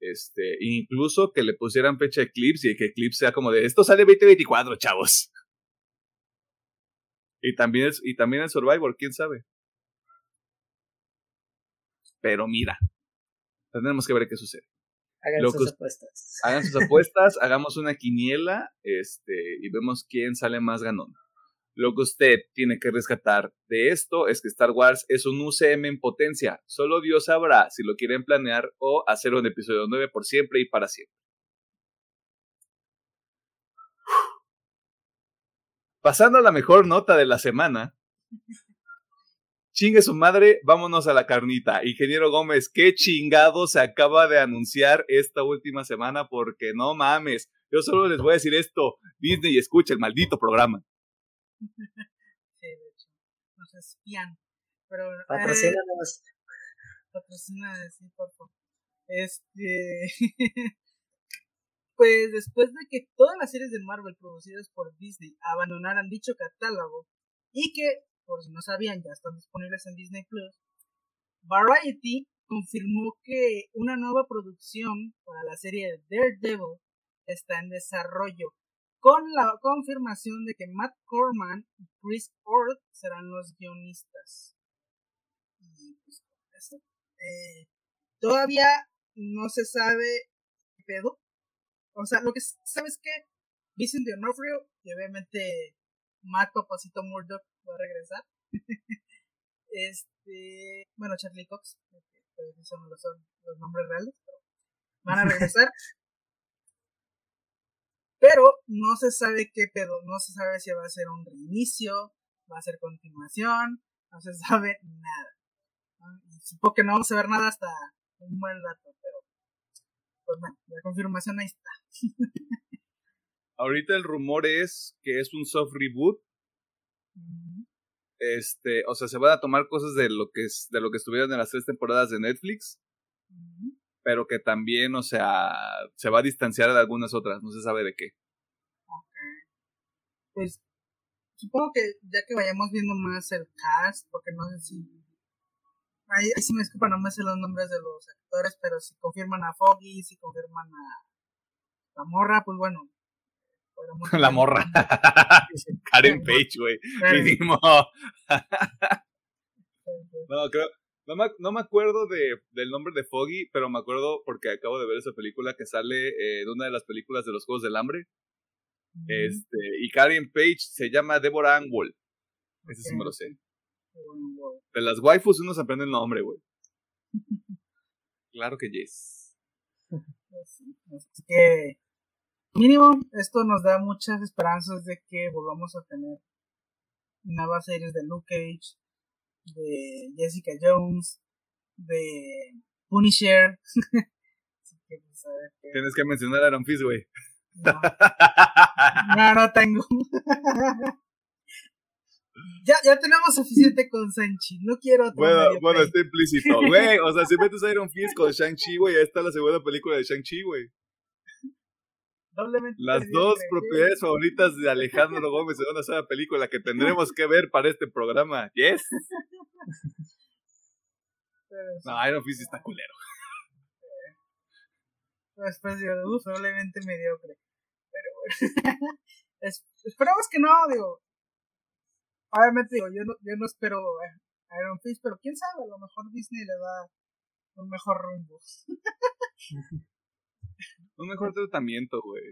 este, incluso que le pusieran fecha Eclipse y que Eclipse sea como de esto sale 2024, chavos. Y también, es, y también el Survivor, quién sabe. Pero mira, tendremos que ver qué sucede. Hagan sus apuestas. Hagan sus apuestas, [LAUGHS] hagamos una quiniela este, y vemos quién sale más ganón. Lo que usted tiene que rescatar de esto es que Star Wars es un UCM en potencia. Solo Dios sabrá si lo quieren planear o hacer un episodio 9 por siempre y para siempre. Pasando a la mejor nota de la semana. [LAUGHS] Chingue su madre, vámonos a la carnita. Ingeniero Gómez, ¿qué chingado se acaba de anunciar esta última semana? Porque no mames, yo solo les voy a decir esto. Disney escucha el maldito programa. [LAUGHS] sí, de hecho, nos espían. Pero, Patrocínanos. Eh, sí, por favor. Este. [LAUGHS] pues después de que todas las series de Marvel producidas por Disney abandonaran dicho catálogo y que, por si no sabían, ya están disponibles en Disney Plus, Variety confirmó que una nueva producción para la serie Daredevil está en desarrollo con la confirmación de que Matt Corman y Chris Ford serán los guionistas. Y pues. Eh, todavía no se sabe qué pedo. O sea, lo que se sabe es que Vincent D'Onofrio y obviamente Matt Papacito Murdoch va a regresar. [LAUGHS] este, bueno, Charlie Cox, que son los, los nombres reales, pero van a regresar. [LAUGHS] Pero no se sabe qué pedo, no se sabe si va a ser un reinicio, va a ser continuación, no se [LAUGHS] sabe nada. Supongo que no vamos a ver nada hasta un buen rato, pero pues bueno, la confirmación ahí está. [LAUGHS] Ahorita el rumor es que es un soft reboot. Este, o sea, se van a tomar cosas de lo que es, de lo que estuvieron en las tres temporadas de Netflix. Pero que también, o sea, se va a distanciar de algunas otras, no se sabe de qué. Ok. Pues supongo que ya que vayamos viendo más el cast, porque no sé si. Ahí, ahí sí me disculpa, no me sé los nombres de los actores, pero si confirman a Foggy, si confirman a la morra, pues bueno. [LAUGHS] La morra. [LAUGHS] [LAUGHS] Karen Page, güey. Mínimo. no, creo. No me, no me acuerdo de, del nombre de Foggy, pero me acuerdo porque acabo de ver esa película que sale eh, de una de las películas de los Juegos del Hambre. Este, y Karen Page se llama Deborah Angwell. Ese sí me lo sé. De las waifus uno se aprende el nombre, güey. [LAUGHS] Claro que yes. Pues sí, Así que, mínimo, esto nos da muchas esperanzas de que volvamos a tener nuevas series de Luke Cage, de Jessica Jones, de Punisher. [LAUGHS] Que, pues, Tienes que mencionar a Iron Fist, güey. No, no, no tengo. [LAUGHS] ya, ya tenemos suficiente con Sanchi. No quiero otro Bueno, bueno, play. está implícito. Güey, o sea, si metes Iron Fist con Shang-Chi, güey, ahí está la segunda película de Shang-Chi, güey. Doblemente Las dos propiedades favoritas de Alejandro Gómez en una sola película que [LAUGHS] tendremos que ver para este programa. Yes. No, Iron Fist está culero. Después digo, uff, doblemente mediocre. Pero bueno. [LAUGHS] Es- esperemos que no, digo. Obviamente digo, yo no, yo no espero eh, Iron Fist, pero quién sabe, a lo mejor Disney le da un mejor rumbo. [LAUGHS] Un mejor tratamiento, güey.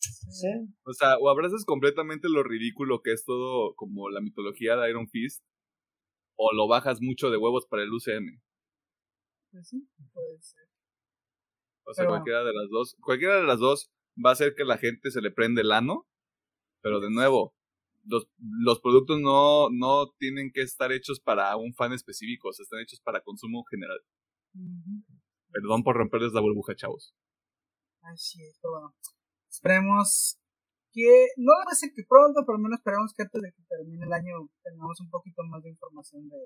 Sí. O sea, o abrazas completamente lo ridículo que es todo como la mitología de Iron Fist, o lo bajas mucho de huevos para el UCM. Pues sí, puede ser. O sea, Pero cualquiera de las dos, cualquiera de las dos va a hacer que la gente se le prende el ano, pero de nuevo, los, los productos no, no tienen que estar hechos para un fan específico, o sea, están hechos para consumo general. Perdón por romperles la burbuja, chavos. Así es, pero bueno. Esperemos que, no va a ser que pronto, pero al menos esperemos que antes de que termine el año tengamos un poquito más de información de,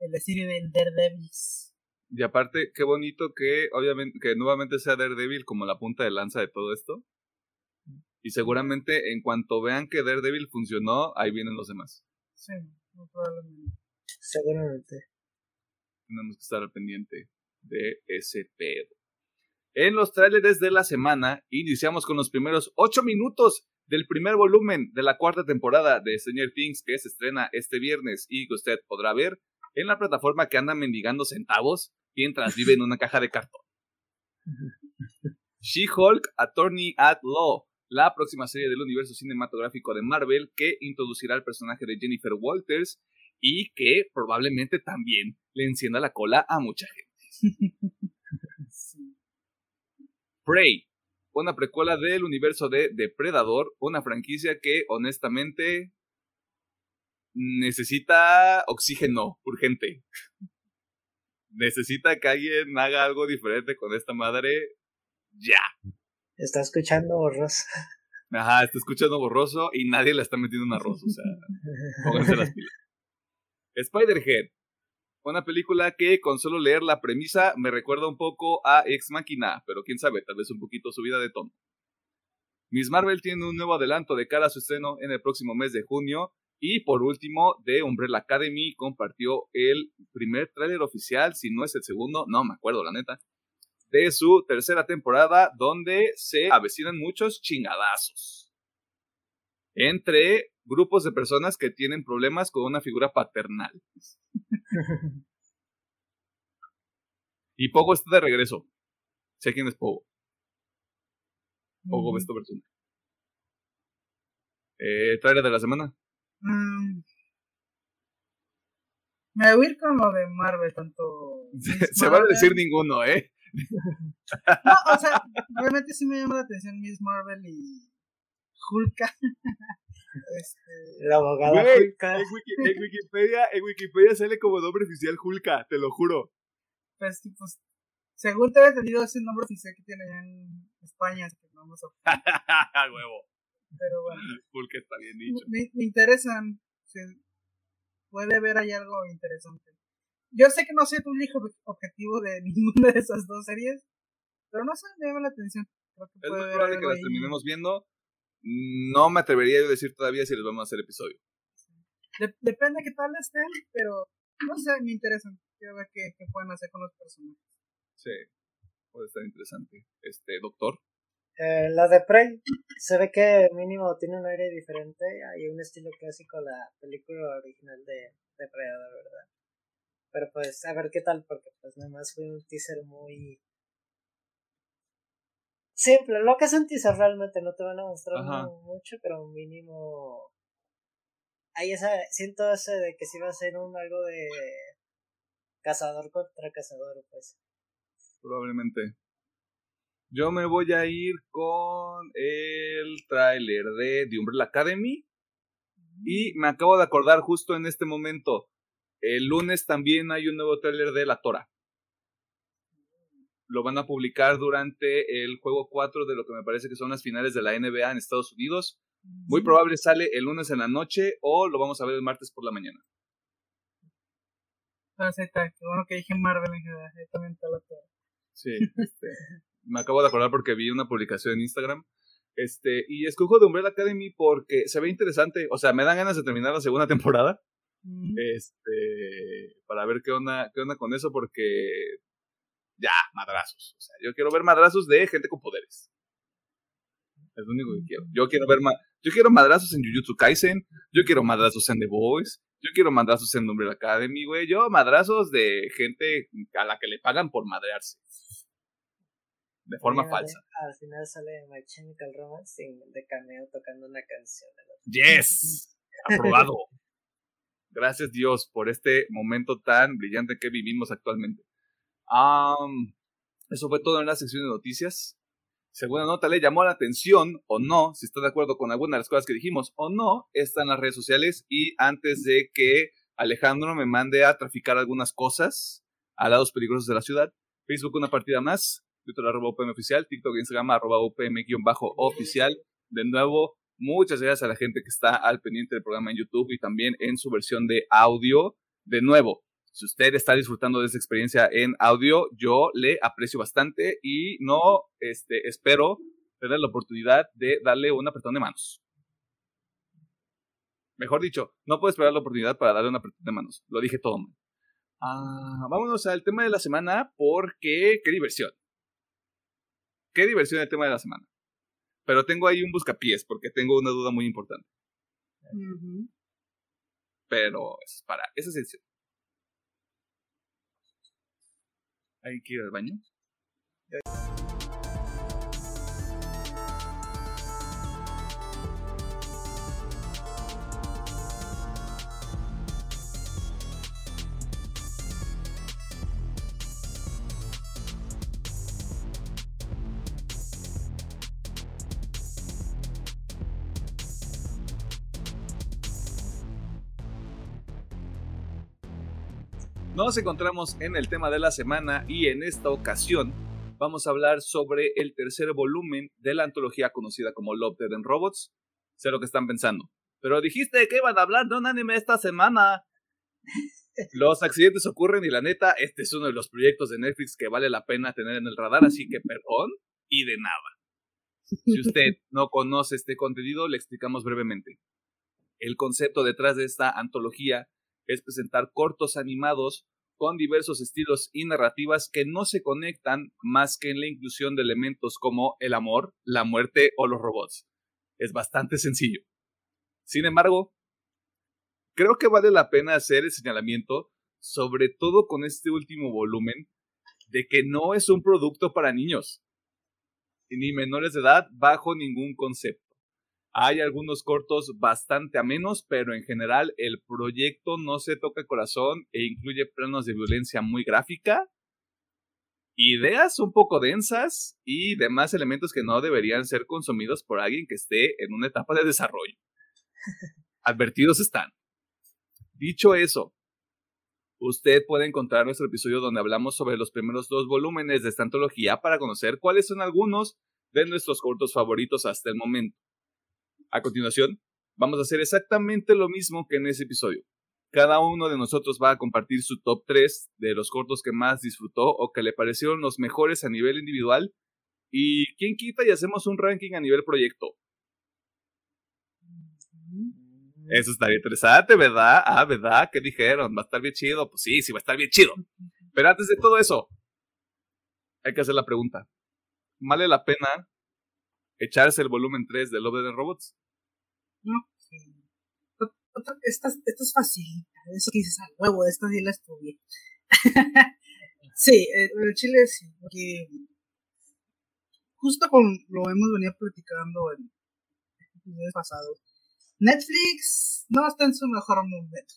de la serie del Daredevils. Y aparte, qué bonito que, obviamente, que nuevamente sea Daredevil como la punta de lanza de todo esto. Y seguramente en cuanto vean que Daredevil funcionó, ahí vienen los demás. Sí, muy probablemente. Seguramente. tenemos que estar al pendiente de ese pedo. En los tráileres de la semana, iniciamos con los primeros 8 minutos del primer volumen de la cuarta temporada de Stranger Things que se estrena este viernes y que usted podrá ver en la plataforma que anda mendigando centavos mientras vive en una caja de cartón. [LAUGHS] She-Hulk Attorney at Law, la próxima serie del universo cinematográfico de Marvel que introducirá al personaje de Jennifer Walters y que probablemente también le encienda la cola a mucha gente. [LAUGHS] Prey, una precuela del universo de Depredador, una franquicia que honestamente necesita oxígeno urgente. [LAUGHS] Necesita que alguien haga algo diferente con esta madre ya. Está escuchando borroso. Ajá, está escuchando borroso y nadie le está metiendo un arroz, o sea, [LAUGHS] pónganse las pilas. Spider-Head, una película que con solo leer la premisa me recuerda un poco a Ex Machina, pero quién sabe, tal vez un poquito subida de tono. Miss Marvel tiene un nuevo adelanto de cara a su estreno en el próximo mes de junio. Y por último, The Umbrella Academy compartió el primer tráiler oficial, si no es el segundo, no me acuerdo la neta, de su tercera temporada, donde se avecinan muchos chingadazos. Entre grupos de personas que tienen problemas con una figura paternal. [LAUGHS] Y Pogo está de regreso. Sé quién es Pogo. Pogo ves tu persona. Eh, trailer de la semana. Mm. Me voy a ir con lo de Marvel, tanto. [LAUGHS] Miss Se van a decir ninguno, ¿eh? [LAUGHS] No, o sea, obviamente sí me llama la atención Miss Marvel y Hulka. [LAUGHS] este, El abogado Güey, Hulka. en, Wiki- en Wikipedia, en Wikipedia sale como nombre oficial Hulka, te lo juro. pues, pues, según te he entendido, es el nombre oficial que tiene allá en España, así que no vamos a. [LAUGHS] Huevo. Pero bueno, Hulka está bien dicho. me, me interesan. puede haber ahí algo interesante. yo sé que no soy tu único objetivo de [LAUGHS] ninguna de esas dos series, pero no sé, me llama la atención. es muy probable que las terminemos viendo. No me atrevería a decir todavía si les vamos a hacer episodio. depende de qué tal estén, pero no sé, me interesan. Quiero ver qué, qué pueden hacer con los personajes. Sí, puede estar interesante. Este, doctor. Eh, la de Prey se ve que mínimo tiene un aire diferente. Hay un estilo clásico la película original de Depredador, ¿verdad? Pero pues a ver qué tal, porque pues nada más fue un teaser muy simple. Lo que es un teaser realmente no te van a mostrar mucho, pero mínimo hay esa, siento ese de que si va a ser un algo de cazador contra cazador, pues. Probablemente. Yo me voy a ir con el tráiler de The Umbrella Academy. Y me acabo de acordar justo en este momento. El lunes también hay un nuevo tráiler de La Tora. Lo van a publicar durante el juego 4 de lo que me parece que son las finales de la NBA en Estados Unidos. Muy probable sale el lunes en la noche o lo vamos a ver el martes por la mañana. Ah, qué bueno que dije Marvel en general, también está la. Sí, [LAUGHS] este, me acabo de acordar porque vi una publicación en Instagram. Este, y escojo de Umbrella Academy porque se ve interesante. O sea, me dan ganas de terminar la segunda [LAUGHS] temporada. Este, para ver qué onda, qué onda con eso, porque ya, madrazos. O sea, yo quiero ver madrazos de gente con poderes. Es lo único que quiero. Yo quiero ver yo quiero madrazos en Jujutsu Kaisen, yo quiero madrazos en The Boys, yo quiero madrazos en Umbrella Academy, güey. Yo madrazos de gente a la que le pagan por madrearse de forma falsa. Al final sale My Chemical Romance de cameo tocando una canción. ¡Yes! Aprobado. [LAUGHS] Gracias Dios por este momento tan brillante que vivimos actualmente. Eso fue todo en la sección de noticias. Segunda nota le llamó la atención o no, si está de acuerdo con alguna de las cosas que dijimos o no, está en las redes sociales y antes de que Alejandro me mande a traficar algunas cosas a lados peligrosos de la ciudad, Facebook una partida más, Twitter arroba UPM oficial, TikTok e Instagram arroba UPM-oficial. De nuevo, muchas gracias a la gente que está al pendiente del programa en YouTube y también en su versión de audio. De nuevo, si usted está disfrutando de esa experiencia en audio, yo le aprecio bastante y no este, espero tener la oportunidad de darle un apretón de manos. Mejor dicho, no puedo esperar la oportunidad para darle un apretón de manos. Lo dije todo mal. Ah, vámonos al tema de la semana porque qué diversión qué diversión el tema de la semana. Pero tengo ahí un buscapiés porque tengo una duda muy importante. Pero eso es para, esa es el... ¿Hay que ir al baño? Nos encontramos en el tema de la semana y en esta ocasión vamos a hablar sobre el tercer volumen de la antología conocida como Love, Dead and Robots. Sé lo que están pensando. Pero dijiste que iban a hablar de un anime esta semana. [LAUGHS] Los accidentes ocurren y la neta, este es uno de los proyectos de Netflix que vale la pena tener en el radar, así que perdón y de nada. Si usted [LAUGHS] no conoce este contenido, le explicamos brevemente. El concepto detrás de esta antología es presentar cortos animados con diversos estilos y narrativas que no se conectan más que en la inclusión de elementos como el amor, la muerte o los robots. Es bastante sencillo. Sin embargo, creo que vale la pena hacer el señalamiento, sobre todo con este último volumen, de que no es un producto para niños, ni menores de edad bajo ningún concepto. Hay algunos cortos bastante amenos, pero en general el proyecto no se toca el corazón e incluye planos de violencia muy gráfica, ideas un poco densas y demás elementos que no deberían ser consumidos por alguien que esté en una etapa de desarrollo. [LAUGHS] Advertidos están. Dicho eso, usted puede encontrar nuestro episodio donde hablamos sobre los primeros dos volúmenes de esta antología para conocer cuáles son algunos de nuestros cortos favoritos hasta el momento. A continuación, vamos a hacer exactamente lo mismo que en ese episodio. Cada uno de nosotros va a compartir su top 3 de los cortos que más disfrutó o que le parecieron los mejores a nivel individual. Y quién quita y hacemos un ranking a nivel proyecto. Eso estaría interesante, ¿verdad? Ah, ¿verdad? ¿Qué dijeron? ¿Va a estar bien chido? Pues sí, sí, va a estar bien chido. Pero antes de todo eso, hay que hacer la pregunta. ¿Vale la pena echarse el volumen 3 de Love the Robots? No. Esto, esto es fácil. Eso que dices al huevo, esta sí la estudié. [LAUGHS] sí, el chile sí, porque justo con lo hemos venido platicando en episodios pasados Netflix no está en su mejor momento.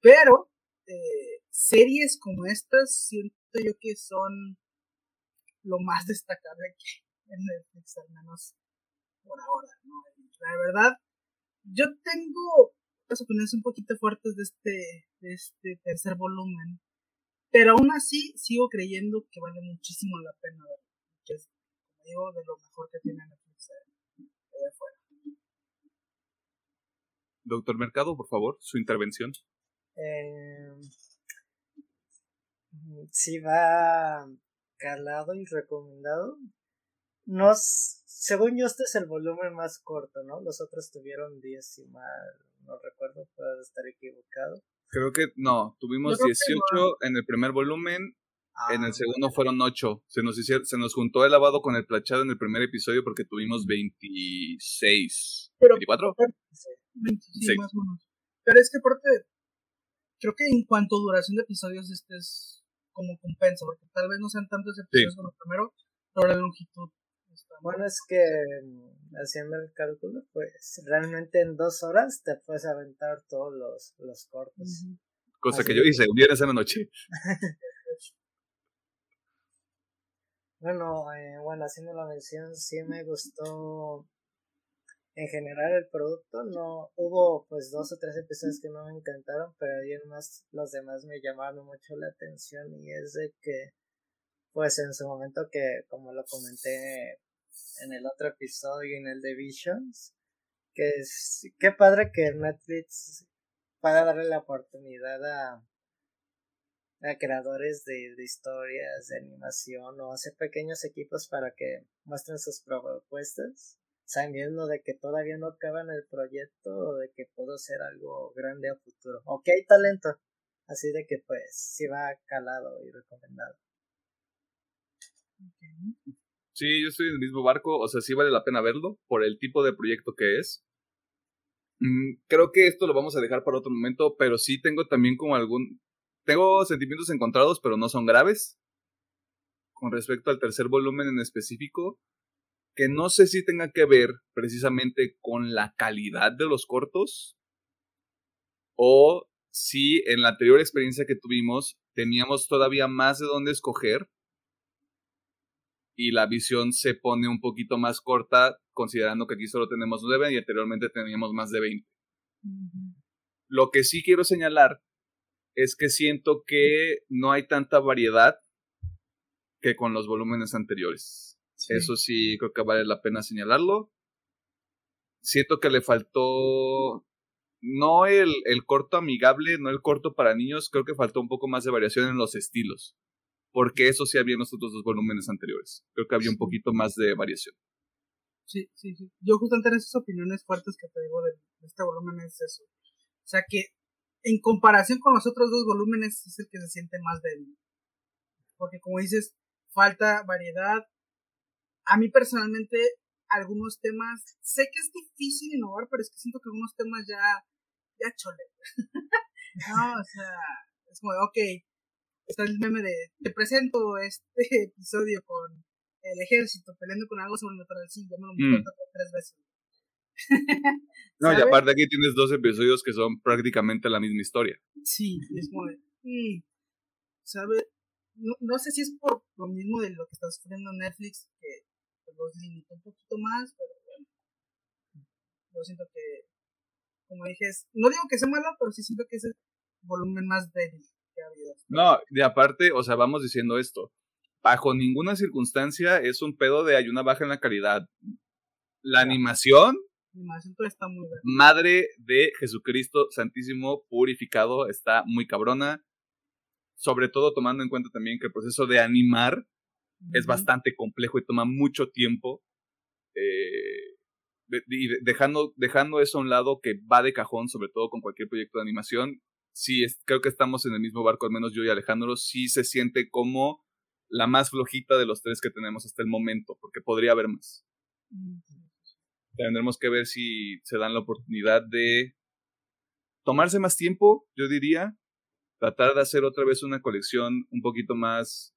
Pero eh, series como estas siento yo que son lo más destacable aquí en Netflix, al menos por ahora. ¿no? La verdad, yo tengo las opiniones un poquito fuertes de este, de este tercer volumen. Pero aún así sigo creyendo que vale muchísimo la pena Que es, como digo, de lo mejor que tiene Netflix allá afuera. Doctor Mercado, por favor, su intervención. Eh, si va calado y recomendado. No, según yo, este es el volumen más corto, ¿no? Los otros tuvieron 10 y mal, no recuerdo, puedo estar equivocado. Creo que no, tuvimos 18 en el primer volumen, en el ah, segundo fueron 8. Se nos, se nos juntó el lavado con el plachado en el primer episodio porque tuvimos 26. ¿24? sí, más o menos. Pero es que aparte, creo que en cuanto a duración de episodios, este es como compensa, porque tal vez no sean tantos episodios como el primero, pero la longitud. Bueno, es que mm, haciendo el cálculo, pues realmente en dos horas te puedes aventar todos los, los cortos. Cosa que yo hice un viernes en la noche. [LAUGHS] bueno, eh, bueno, haciendo la mención, sí me gustó en general el producto no hubo pues dos o tres episodios que no me encantaron pero además los demás me llamaron mucho la atención y es de que pues en su momento que como lo comenté en el otro episodio en el de Visions que es qué padre que Netflix para darle la oportunidad a a creadores de, historias de animación o hacer pequeños equipos para que muestren sus propuestas sabiendo de que todavía no acaban el proyecto o de que puedo ser algo grande a futuro. Ok, talento. Así de que pues sí va calado y recomendado. Sí, yo estoy en el mismo barco, o sea, sí vale la pena verlo por el tipo de proyecto que es. Mm, creo que esto lo vamos a dejar para otro momento, pero sí tengo también como algún... Tengo sentimientos encontrados, pero no son graves. Con respecto al tercer volumen en específico, que no sé si tenga que ver precisamente con la calidad de los cortos o si en la anterior experiencia que tuvimos teníamos todavía más de dónde escoger y la visión se pone un poquito más corta considerando que aquí solo tenemos 9 y anteriormente teníamos más de 20. Lo que sí quiero señalar es que siento que no hay tanta variedad que con los volúmenes anteriores. Eso sí, creo que vale la pena señalarlo. Siento que le faltó no el, el, corto amigable, no el corto para niños, creo que faltó un poco más de variación en los estilos. Porque eso sí había en los otros dos volúmenes anteriores. Creo que había un poquito más de variación. Sí, sí, sí. Yo justamente en esas opiniones fuertes que te digo de, este volumen es eso. O sea que en comparación con los otros dos volúmenes es el que se siente más débil. Porque como dices, falta variedad, a mí personalmente algunos temas, sé que es difícil innovar, pero es que siento que algunos temas ya, ya chole. [LAUGHS] no, o sea, es como, ok, está el meme de, te presento este [LAUGHS] episodio con el ejército peleando con algo sobrenatural, sí, ya me lo mm. tres veces. [LAUGHS] no, y aparte aquí tienes dos episodios que son prácticamente la misma historia. Sí, es como, mm, ¿sabes? No, no sé si es por lo mismo de lo que está sufriendo Netflix, que los limitó un poquito más, pero bueno. Yo siento que, como dije, no digo que sea malo, pero sí siento que es el volumen más débil que ha habido. No, de aparte, o sea, vamos diciendo esto. Bajo ninguna circunstancia es un pedo de hay una baja en la calidad. La animación animación todo está muy bien. Madre de Jesucristo Santísimo Purificado está muy cabrona. Sobre todo tomando en cuenta también que el proceso de animar es bastante complejo y toma mucho tiempo. Eh, y de- dejando, dejando eso a un lado que va de cajón, sobre todo con cualquier proyecto de animación, sí, es, creo que estamos en el mismo barco, al menos yo y Alejandro, sí se siente como la más flojita de los tres que tenemos hasta el momento, porque podría haber más. Ujú. Tendremos que ver si se dan la oportunidad de tomarse más tiempo, yo diría, tratar de hacer otra vez una colección un poquito más,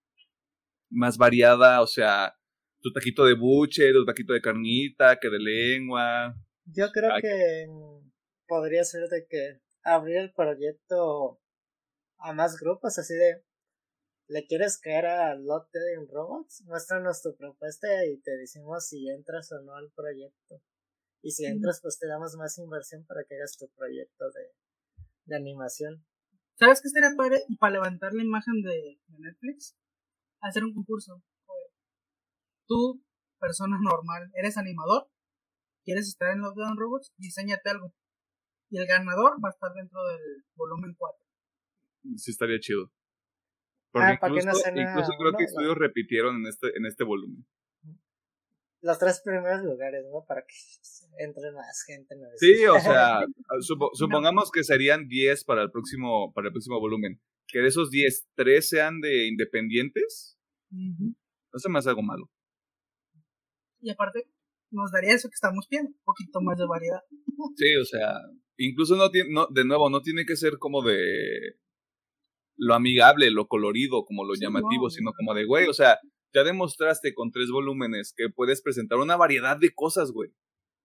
más variada, o sea, tu taquito de buche, tu taquito de carnita, que de lengua. Yo creo Ay. que mm, podría ser de que abrir el proyecto a más grupos, así de, ¿le quieres caer a Lot Dead Robots? Muéstranos tu propuesta y te decimos si entras o no al proyecto. Y si entras, pues te damos más inversión para que hagas tu proyecto de, de animación. ¿Sabes qué estaría padre? Y para levantar la imagen de, de Netflix, hacer un concurso. Tú, persona normal, eres animador, quieres estar en los Robots, diseñate algo. Y el ganador va a estar dentro del volumen 4. Sí estaría chido. Porque Ah, ¿para qué no incluso, incluso creo que uno? estudios repitieron en este, en este volumen. Los tres primeros lugares, ¿no? Para que entre más gente. ¿no? Sí, o [LAUGHS] sea, supo- supongamos que serían 10 para el próximo, para el próximo volumen. Que de esos 10, 3 sean de independientes, no se me hace algo malo. Y aparte, nos daría eso que estamos viendo, un poquito más de variedad. Sí, o sea, incluso no tiene, no, de nuevo, no tiene que ser como de lo amigable, lo colorido, como lo Sí, llamativo, no. sino como de, güey, o sea, ya demostraste con tres volúmenes que puedes presentar una variedad de cosas, güey.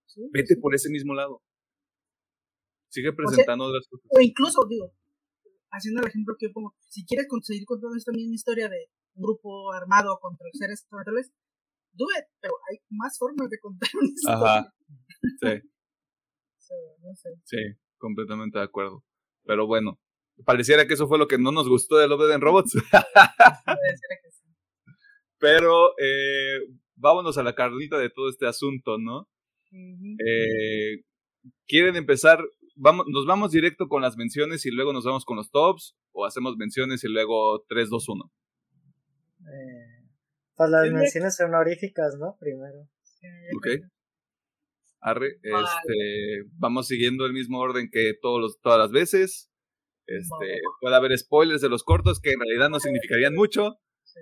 Sí, Vete sí. por ese mismo lado. Sigue presentando otras cosas. O incluso, digo, haciendo el ejemplo que yo pongo, si quieres conseguir contando esta misma historia de un grupo armado contra seres naturales, do it, pero hay más formas de contar una historia. Ajá. Sí, No sé. sí, completamente de acuerdo. Pero bueno, pareciera que eso fue lo que no nos gustó de Love Dead and Robots. Pareciera que sí. [LAUGHS] Pero eh, vámonos a la carnita de todo este asunto, ¿no? Eh, ¿Quieren empezar? Vamos, ¿Nos vamos directo con las menciones y luego nos vamos con los tops? ¿O hacemos menciones y luego 3, 2, 1? Eh, pues las menciones honoríficas, ¿no? Primero. Sí, Ok. Arre, Vale. este, vamos siguiendo el mismo orden que todos los, todas las veces. Este, Vale. puede haber spoilers de los cortos que en realidad no significarían [LAUGHS] mucho. Sí.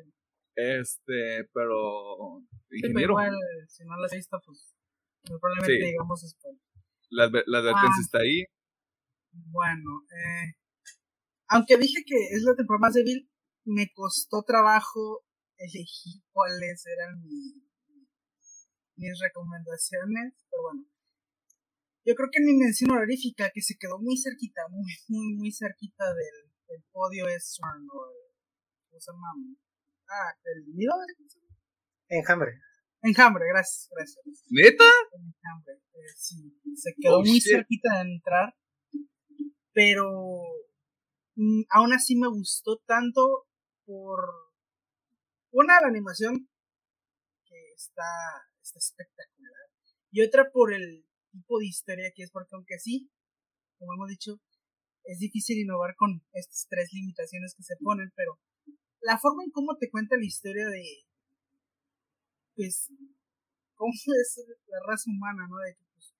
Este, pero Sí, pero ingeniero, igual, si no lo has visto, pues probablemente Sí. digamos spoiler. la, adver- la advertencia Ah. está ahí. Bueno, eh, aunque dije que es la temporada más débil, me costó trabajo elegir cuáles eran mi- mis recomendaciones, pero bueno. Yo creo que mi mención honorífica, que se quedó muy cerquita, muy, muy, muy cerquita del, del podio, es ¿cómo se llama? Ah, el nido Enjambre. enjambre, gracias, gracias. ¿Neta? Enjambre, eh, sí, se quedó Oh, muy shit. cerquita de entrar, pero mm, aún así me gustó tanto por una la animación que está, está espectacular y otra por el tipo de historia que es porque aunque sí, como hemos dicho, es difícil innovar con estas tres limitaciones que se ponen, pero la forma en cómo te cuenta la historia de pues cómo [LAUGHS] es la raza humana, ¿no? De que pues,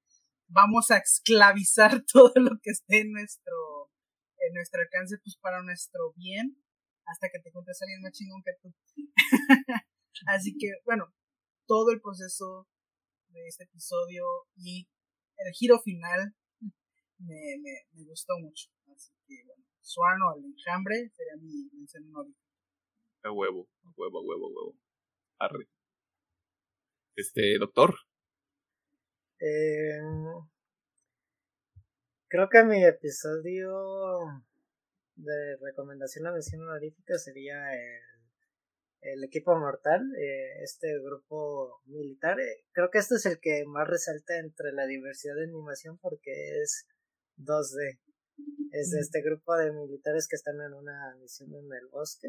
vamos a esclavizar [LAUGHS] todo lo que esté en nuestro en nuestro alcance pues para nuestro bien hasta que te encuentres alguien más chingón que tú. [LAUGHS] Así que, bueno, todo el proceso de este episodio y el giro final me, me, me gustó mucho. Así que, bueno, Swan o el enjambre sería mi mención honorífica. A huevo, a huevo, a huevo, a huevo. Arre. Este, doctor. Eh, creo que mi episodio de recomendación a mención honorífica sería el, el equipo mortal, eh, este grupo militar. Eh, creo que este es el que más resalta entre la diversidad de animación porque es 2D. Es este grupo de militares que están en una misión en el bosque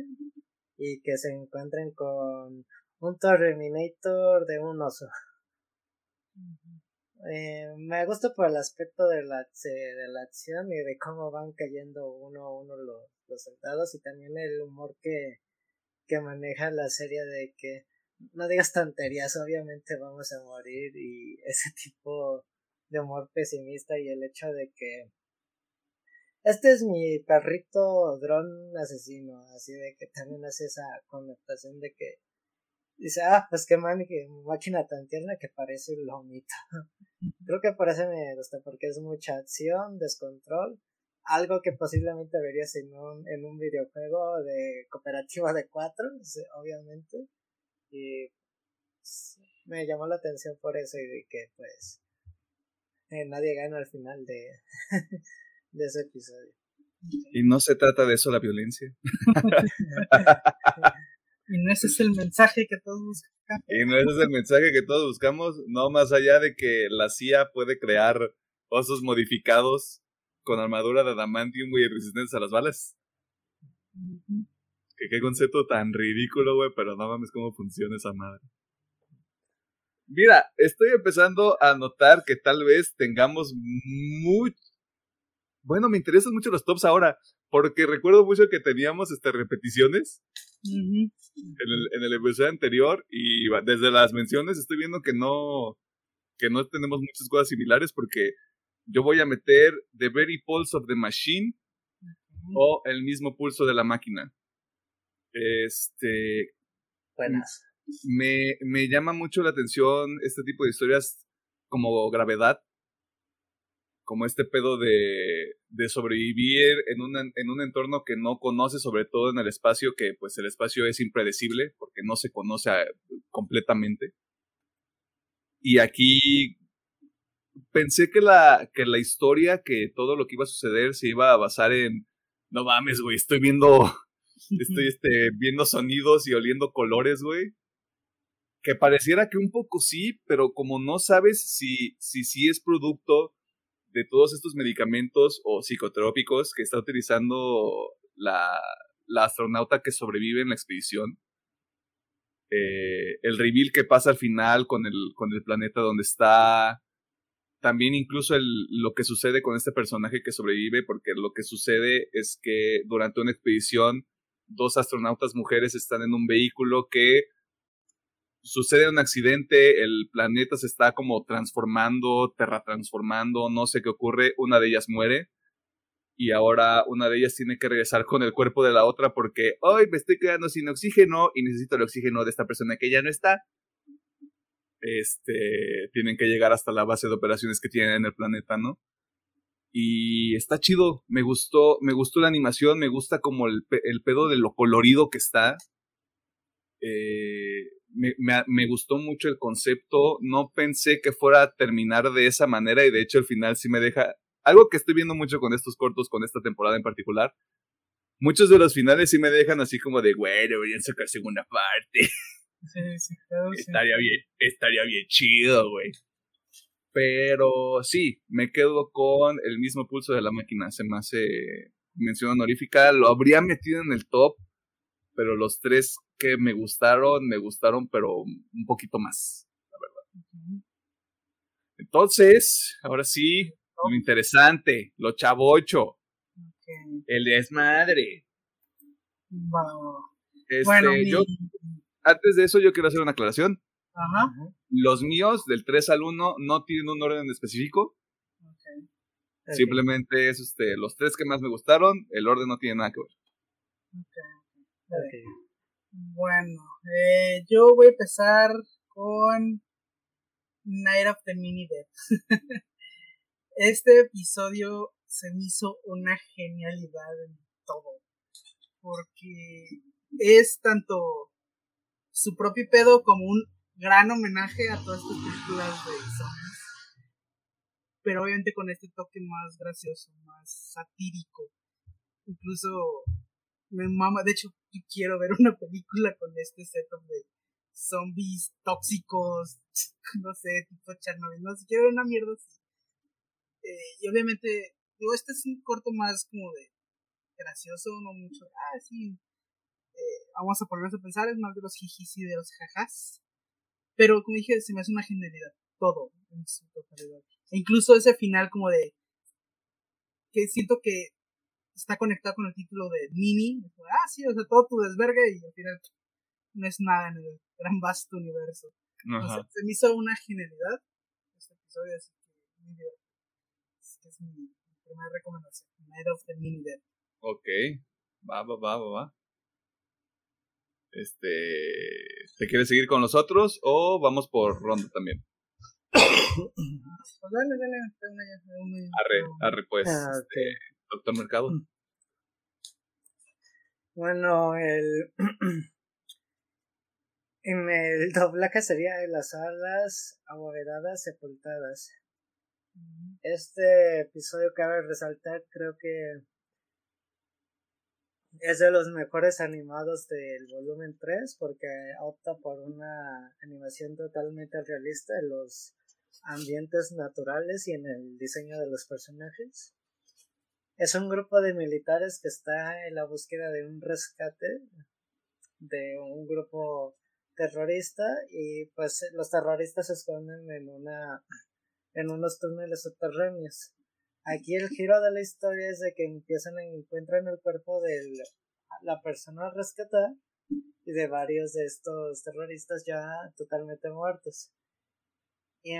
y que se encuentran con un Terminator de un oso. Eh, me gusta por el aspecto de la, de la acción y de cómo van cayendo uno a uno los, los soldados y también el humor que, que maneja la serie de que no digas tonterías, obviamente vamos a morir y [LAUGHS] ese tipo de humor pesimista y el hecho de que este es mi perrito dron asesino, así de que también hace esa connotación de que dice, ah, pues qué man, máquina tan tierna que parece un lomito. [LAUGHS] Creo que por eso me gusta, porque es mucha acción, descontrol, algo que posiblemente verías en un, en un videojuego de cooperativa de cuatro, obviamente. Y pues, me llamó la atención por eso y de que pues eh, nadie gana al final de, [LAUGHS] de ese episodio. Y no se trata de eso la violencia. [LAUGHS] y no ese es el mensaje que todos buscamos. Y no ese es el mensaje que todos buscamos, no más allá de que la CIA puede crear osos modificados con armadura de adamantium, y resistentes a las balas. Que qué concepto tan ridículo, güey, pero no mames cómo funciona esa madre. Mira, estoy empezando a notar que tal vez tengamos mucho bueno, me interesan mucho los tops ahora, porque recuerdo mucho que teníamos este, repeticiones en, el, en el episodio anterior y desde las menciones estoy viendo que no, que no tenemos muchas cosas similares porque yo voy a meter The Very Pulse of the Machine o El mismo pulso de la máquina. Este. Buenas. Me, me llama mucho la atención este tipo de historias como gravedad, como este pedo de, de sobrevivir en un, en un entorno que no conoce, sobre todo en el espacio, que pues el espacio es impredecible porque no se conoce completamente. Y aquí pensé que la, que la historia, que todo lo que iba a suceder se iba a basar en, no mames, güey, estoy viendo, [LAUGHS] estoy este, viendo sonidos y oliendo colores, güey. Que pareciera que un poco sí, pero como no sabes si, si sí es producto de todos estos medicamentos o psicotrópicos que está utilizando la, la astronauta que sobrevive en la expedición. Eh, el reveal que pasa al final con el, con el planeta donde está. También incluso lo que sucede con este personaje que sobrevive, porque lo que sucede es que durante una expedición dos astronautas mujeres están en un vehículo que sucede un accidente, el planeta se está como transformando, terratransformando, no sé qué ocurre, una de ellas muere y ahora una de ellas tiene que regresar con el cuerpo de la otra porque hoy me estoy quedando sin oxígeno y necesito el oxígeno de esta persona que ya no está. Este, tienen que llegar hasta la base de operaciones que tienen en el planeta, ¿no? Y está chido, me gustó, me gustó la animación, me gusta como el, pedo de lo colorido que está. Eh, me, gustó mucho el concepto, no pensé que fuera a terminar de esa manera y de hecho el final sí me deja algo que estoy viendo mucho con estos cortos, con esta temporada en particular. Muchos de los finales sí me dejan así como de, güey, deberían sacar segunda parte. [LAUGHS] Sí, sí, claro, estaría bien, estaría bien chido, güey. Pero sí, me quedo con el mismo pulso de la máquina. Se me hace mención honorífica. Lo habría metido en el top, pero los tres que me gustaron, me gustaron, pero un poquito más, la verdad. Entonces, ahora sí, lo interesante, lo chavocho. El desmadre. Este, bueno, yo, antes de eso, yo quiero hacer una aclaración. Ajá. Los míos, del 3 al 1, no tienen un orden específico. Simplemente es este, los tres que más me gustaron, el orden no tiene nada que ver. Okay. Bueno, eh, yo voy a empezar con Night of the Mini Death. [LAUGHS] este episodio se me hizo una genialidad en todo. Porque es tanto su propio pedo como un gran homenaje a todas estas películas de zombies. Pero obviamente con este toque más gracioso, más satírico. Incluso me mama, de hecho, quiero ver una película con este setup de zombies tóxicos, [LAUGHS] no sé, tipo Chernobyl, no sé, quiero ver una mierda así. Eh, y obviamente, digo, este es un corto más como de gracioso, no mucho, ah, sí, vamos a ponernos a pensar, es más de los jijis y de los jajas. Pero como dije, se me hace una genialidad, todo, en E incluso ese final como de que siento que está conectado con el título de Mini. Ah, sí, o sea, todo tu desvergue y al final no es nada en el gran vasto universo. se me hizo una genialidad este episodio, así que Es, mi primera recomendación. Night of the Mini Dead. Ok, va, va, va, va, va. Este, ¿te quieres seguir con nosotros o vamos por ronda también? pues dale, dale, Arre, arre, pues, ah, este, doctor Mercado. Bueno, el [CLEARS THROAT] en el [LAUGHS] doblaje sería las alas abovedadas sepultadas. Este episodio cabe resaltar, creo que es de los mejores animados del volumen 3 porque opta por una animación totalmente realista en los ambientes naturales y en el diseño de los personajes. Es un grupo de militares que está en la búsqueda de un rescate de un grupo terrorista y pues los terroristas se esconden en una en unos túneles subterráneos. Aquí el giro de la historia es de que empiezan a encuentrar el cuerpo de la persona rescatada y de varios de estos terroristas ya totalmente muertos. Y,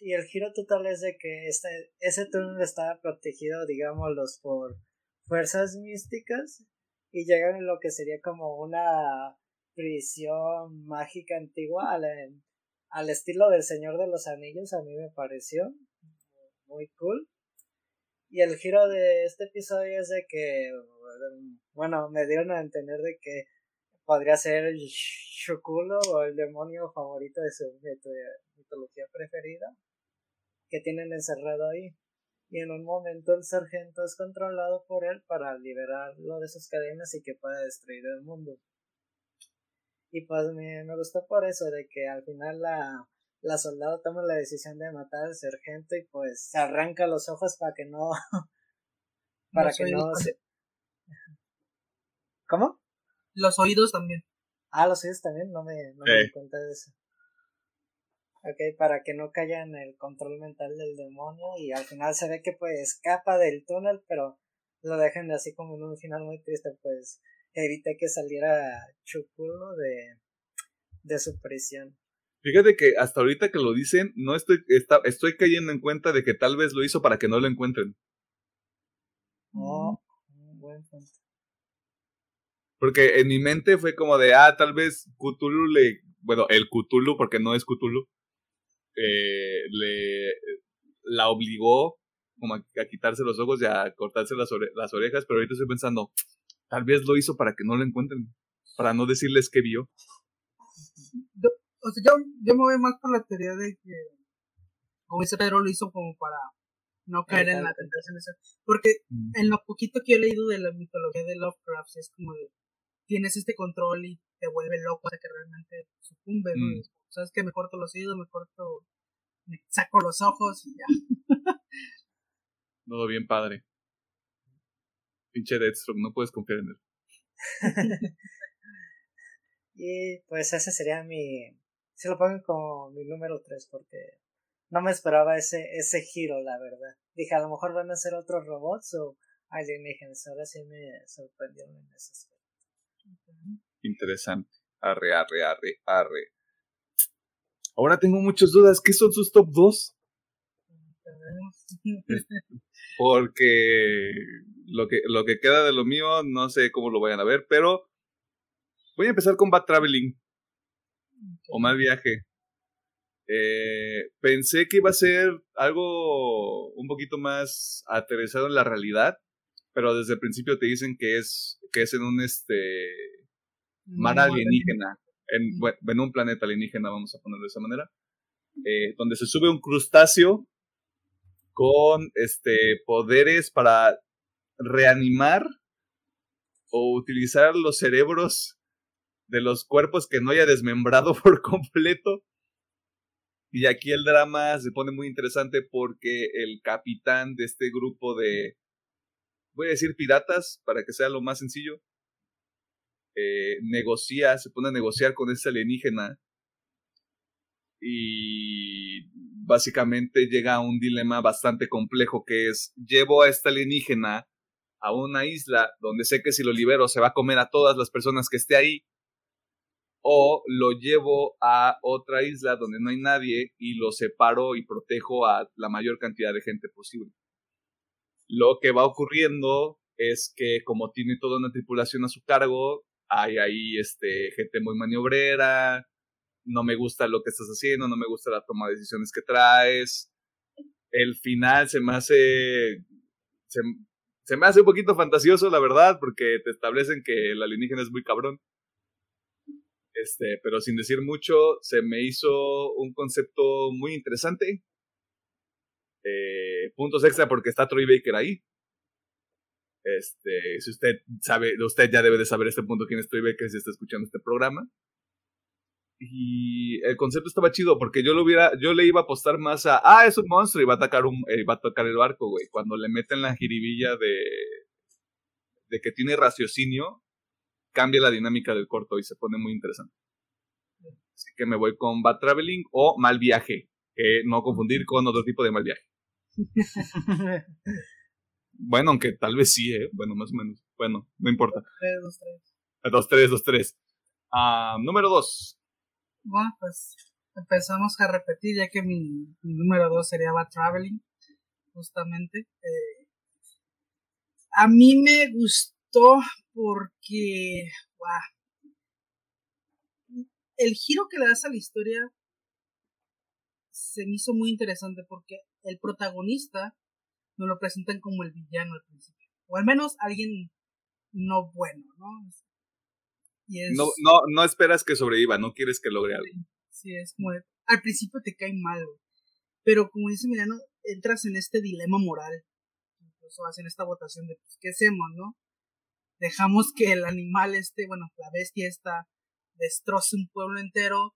y el giro total es de que este, ese túnel estaba protegido, digámoslos, por fuerzas místicas y llegan en lo que sería como una prisión mágica antigua al, al estilo del Señor de los Anillos, a mí me pareció muy cool. Y el giro de este episodio es de que, bueno, me dieron a entender de que podría ser el Shukulo o el demonio favorito de su mitología preferida que tienen encerrado ahí. Y en un momento el sargento es controlado por él para liberarlo de sus cadenas y que pueda destruir el mundo. Y pues me, me gustó por eso, de que al final la, la soldado toma la decisión de matar al sargento y pues se arranca los ojos para que no [LAUGHS] para que no se... ¿Cómo? Los oídos también. Ah, los oídos también, no me, no me di cuenta de eso. Ok, para que no caiga en el control mental del demonio y al final se ve que pues escapa del túnel, pero lo dejan así como en un final muy triste, pues evita que saliera Chuculo de, de su prisión. Fíjate que hasta ahorita que lo dicen, no estoy, está, estoy cayendo en cuenta de que tal vez lo hizo para que no lo encuentren. Oh, buen. Porque en mi mente fue como de, ah, tal vez Cthulhu le, bueno, el Cthulhu, porque no es Cthulhu, eh, le, la obligó como a, quitarse los ojos y a cortarse las, las orejas, pero ahorita estoy pensando, tal vez lo hizo para que no lo encuentren, para no decirles que vio o sea, yo, yo me voy más por la teoría de que, como dice Pedro, lo hizo como para no caer en la tentación esa. Porque mm. en lo poquito que he leído de la mitología de Lovecraft, es como de, tienes este control y te vuelve loco hasta que realmente sucumbe, mm. Sabes que me corto los oídos, me corto, me saco los ojos y ya. Todo bien padre. Pinche Deathstroke, no puedes confiar en él. [LAUGHS] y pues ese sería mi, se lo pongo como mi número 3 porque no me esperaba ese, ese giro, la verdad. Dije, a lo mejor van a ser otros robots o alienígenas. Ahora sí me sorprendieron en ese aspecto. Interesante. Arre, arre, arre, arre. Ahora tengo muchas dudas. ¿Qué son sus top 2? [LAUGHS] Porque lo que, lo que queda de lo mío, no sé cómo lo vayan a ver, pero voy a empezar con Bad Traveling o mal viaje. Eh, pensé que iba a ser algo un poquito más aterrizado en la realidad, pero desde el principio te dicen que es, que es en un este mar alienígena, en, en un planeta alienígena, vamos a ponerlo de esa manera, eh, donde se sube un crustáceo con este poderes para reanimar o utilizar los cerebros de los cuerpos que no haya desmembrado [LAUGHS] por completo. Y aquí el drama se pone muy interesante porque el capitán de este grupo de, voy a decir piratas, para que sea lo más sencillo, eh, negocia, se pone a negociar con ese alienígena y básicamente llega a un dilema bastante complejo que es, llevo a esta alienígena a una isla donde sé que si lo libero se va a comer a todas las personas que esté ahí, o lo llevo a otra isla donde no hay nadie y lo separo y protejo a la mayor cantidad de gente posible. Lo que va ocurriendo es que como tiene toda una tripulación a su cargo, hay ahí este, gente muy maniobrera, no me gusta lo que estás haciendo, no me gusta la toma de decisiones que traes. El final se me hace. Se, se me hace un poquito fantasioso, la verdad, porque te establecen que el alienígena es muy cabrón. Este, pero sin decir mucho, se me hizo un concepto muy interesante. Eh, puntos extra porque está Troy Baker ahí. Este, si usted sabe, usted ya debe de saber este punto quién es Troy Baker si está escuchando este programa. Y el concepto estaba chido porque yo lo hubiera, yo le iba a apostar más a, ah, es un monstruo y va a atacar eh, el barco, güey. Cuando le meten la jiribilla de, de que tiene raciocinio, cambia la dinámica del corto y se pone muy interesante. Así que me voy con Bad Traveling o Mal Viaje, que no confundir con otro tipo de mal viaje. [LAUGHS] bueno, aunque tal vez sí, ¿eh? Bueno, más o menos. Bueno, no importa. 2-3, 2-3. Ah, número 2. Bueno, pues empezamos a repetir, ya que mi, número 2 sería Bad Traveling, justamente. Eh, a mí me gustó porque, wow, el giro que le das a la historia se me hizo muy interesante porque el protagonista nos lo presentan como el villano al principio, o al menos alguien no bueno, ¿no? no, no, no esperas que sobreviva, no quieres que logre algo. Sí, es como, al principio te cae mal, pero como dice Milano, entras en este dilema moral, incluso hacen esta votación de, pues, ¿qué hacemos, no? Dejamos que el animal este, bueno, la bestia esta, destroce un pueblo entero,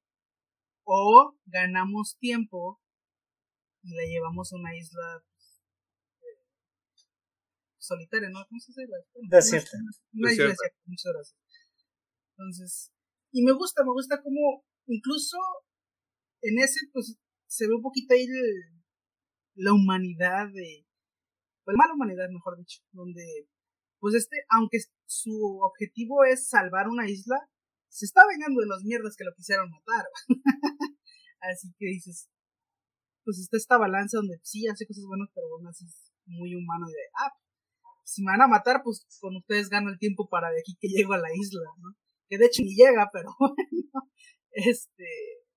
o ganamos tiempo y la llevamos a una isla pues, eh, solitaria, ¿no? ¿Cómo se dice? Desierta. Una, isla desierta, muchas gracias. Entonces, y me gusta, me gusta como incluso en ese, pues, se ve un poquito ahí la humanidad de, pues, mala humanidad, mejor dicho, donde, pues, este, aunque su objetivo es salvar una isla, se está vengando de los mierdas que lo quisieron matar. [LAUGHS] así que dices, pues está esta balanza donde sí hace cosas buenas, pero bueno, así es muy humano y de, ah, si me van a matar, pues con ustedes gano el tiempo para de aquí que llego a la isla, ¿no? que de hecho ni llega, pero [LAUGHS] bueno, este,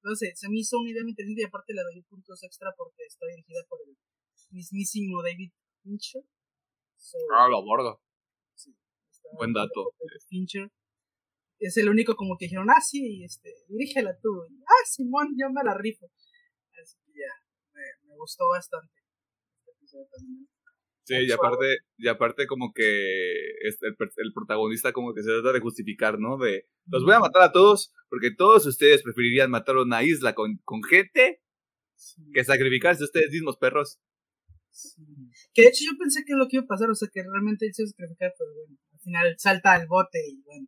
no sé, se me hizo una idea muy interesante y aparte le doy puntos extra porque está dirigida por el mismísimo David Fincher. ah, lo bordo. Buen dato. Fincher. Es el único como que dijeron, ah, sí, este, dirígela tú. ah, Simón, yo me la rifo. Así que ya, me, me gustó bastante este episodio también. Sí, y aparte, y aparte como que este, el, el, protagonista como que se trata de justificar, ¿no? De, los voy a matar a todos porque todos ustedes preferirían matar una isla con, con gente que sacrificarse ustedes mismos, perros. Que de hecho yo pensé que es lo que iba a pasar, o sea, que realmente él se iba a sacrificar, pero bueno, final salta al bote y bueno,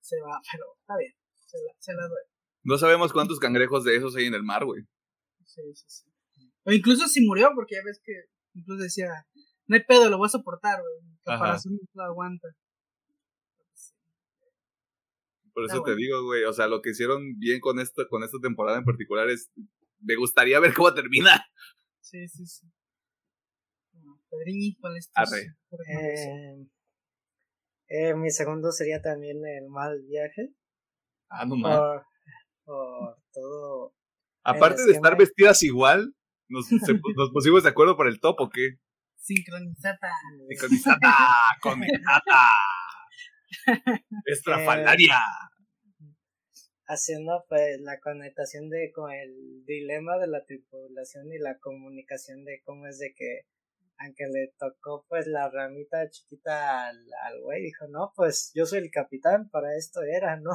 se va, [LAUGHS] pero está bien, se la, se la doy. No sabemos cuántos cangrejos de esos hay en el mar, güey. Sí, sí, sí. O incluso si murió, porque ya ves que incluso decía, no hay pedo, lo voy a soportar, güey. Comparación lo aguanta. Por eso te digo, güey, o sea, lo que hicieron bien con esta, con esta temporada en particular es, me gustaría ver cómo termina. Sí, sí, sí. Pedriñi, ¿cuál es eh, eh, mi segundo sería también el mal viaje. Ah, no mal. Por, todo. Aparte de estar vestidas igual, nos, [LAUGHS] nos pusimos de acuerdo por el top, ¿o qué? Sincronizada. Sincronizada, [LAUGHS] conectada. Estrafalaria. haciendo pues la conectación de con el dilema de la tripulación y la comunicación de cómo es de que aunque le tocó pues la ramita chiquita al, al güey, dijo, no, pues yo soy el capitán, para esto era, [LAUGHS] ¿no?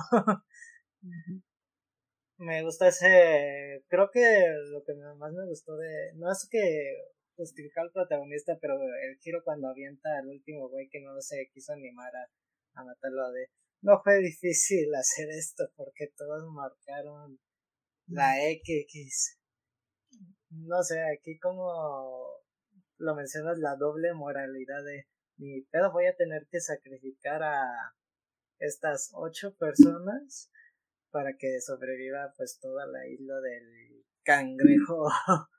me gusta ese, creo que lo que más me gustó de, no es que justificar al protagonista, pero el giro cuando avienta al último güey que no se quiso animar a, a matarlo de no fue difícil hacer esto porque todos marcaron la X. no sé, aquí como lo mencionas, la doble moralidad de mi pedo voy a tener que sacrificar a estas ocho personas para que sobreviva pues toda la isla del cangrejo [LAUGHS]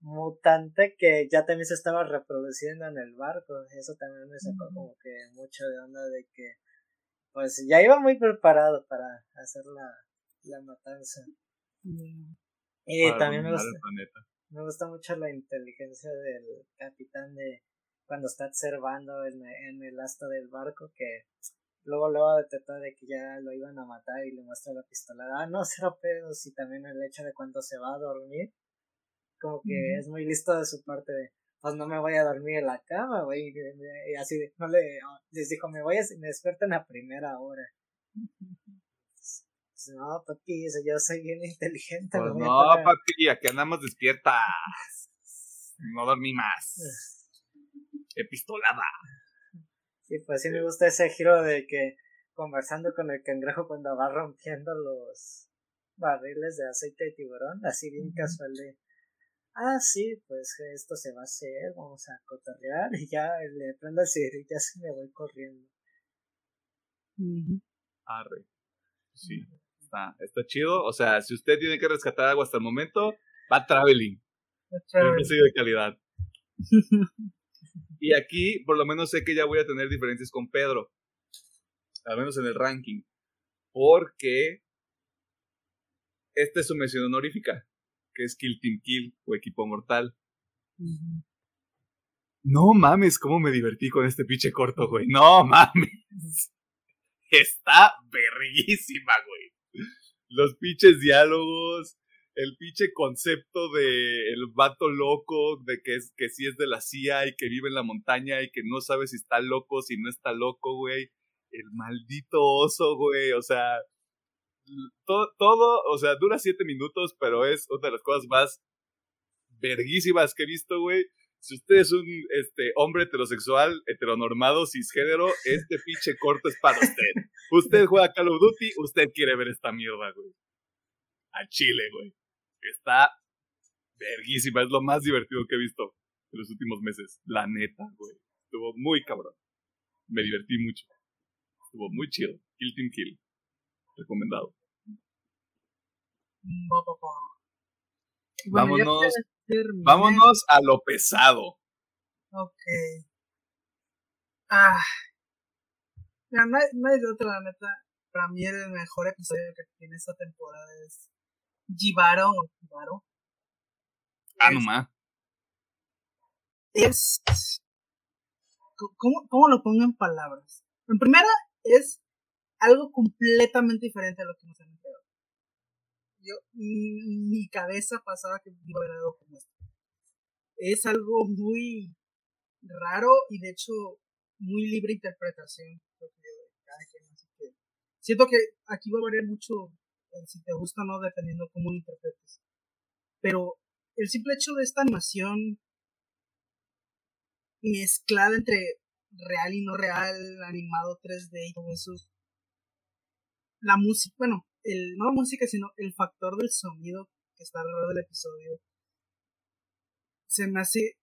mutante que ya también se estaba reproduciendo en el barco. Eso también me sacó como que mucho de onda de que pues ya iba muy preparado para hacer la, la matanza. Y también me gusta, me gusta mucho la inteligencia del capitán de cuando está observando en, en el asta del barco que luego luego detectó de que ya lo iban a matar y le muestra la pistola. Ah, no, cero pedos. Y también el hecho de cuando se va a dormir, como que es muy listo de su parte de, pues no me voy a dormir en la cama, güey. Y así, de, no le, les dijo, me voy a, me despierto en la primera hora. No, papi, yo soy bien inteligente. Pues no, papi, aquí andamos despiertas. No dormí más. Epistolada. Y pues sí me gusta ese giro de que conversando con el cangrejo cuando va rompiendo los barriles de aceite de tiburón, así bien casual de, ah, sí, pues esto se va a hacer, vamos a cotorrear y ya le prendo el cigarro y ya se me voy corriendo. Arre. Sí, está, está chido. O sea, si usted tiene que rescatar algo hasta el momento, va traveling. Va traveling. de calidad. [LAUGHS] Y aquí, por lo menos sé que ya voy a tener diferencias con Pedro. Al menos en el ranking. Porque esta es su mención honorífica, que es Kill Team Kill o Equipo Mortal. No mames, cómo me divertí con este pinche corto, güey. No mames. Está verguísima, güey. Los pinches diálogos, el pinche concepto de el vato loco, de que es que sí es de la CIA y que vive en la montaña y que no sabe si está loco, si no está loco, güey. El maldito oso, güey. O sea, todo, todo, o sea, dura siete minutos, pero es una de las cosas más verguísimas que he visto, güey. Si usted es un este, hombre heterosexual, heteronormado, cisgénero, este pinche corto es para usted. Usted juega Call of Duty, usted quiere ver esta mierda, güey. A Chile, güey. Está verguísima, es lo más divertido que he visto en los últimos meses. La neta, güey. Estuvo muy cabrón. Me divertí mucho. Estuvo muy chido. Kill Team Kill. Recomendado. vámonos, vámonos a lo pesado. Ok. Ah. No, no hay de otra, la neta. Para mí el mejor episodio que tiene esta temporada es Jibaro o Jibaro. Ah, nomás. Es. ¿cómo, ¿Cómo lo pongo en palabras? En primera, es algo completamente diferente a lo que nos han enterado. Yo, mi cabeza pasaba que iba a ver algo como esto. Es algo muy raro y de hecho muy libre interpretación. Siento que aquí va a variar mucho si te gusta o no, dependiendo cómo lo interpretes. Pero el simple hecho de esta animación mezclada entre real y no real, animado 3D y todo eso. La música, bueno, el, no la música, sino el factor del sonido que está alrededor del episodio. Se me hace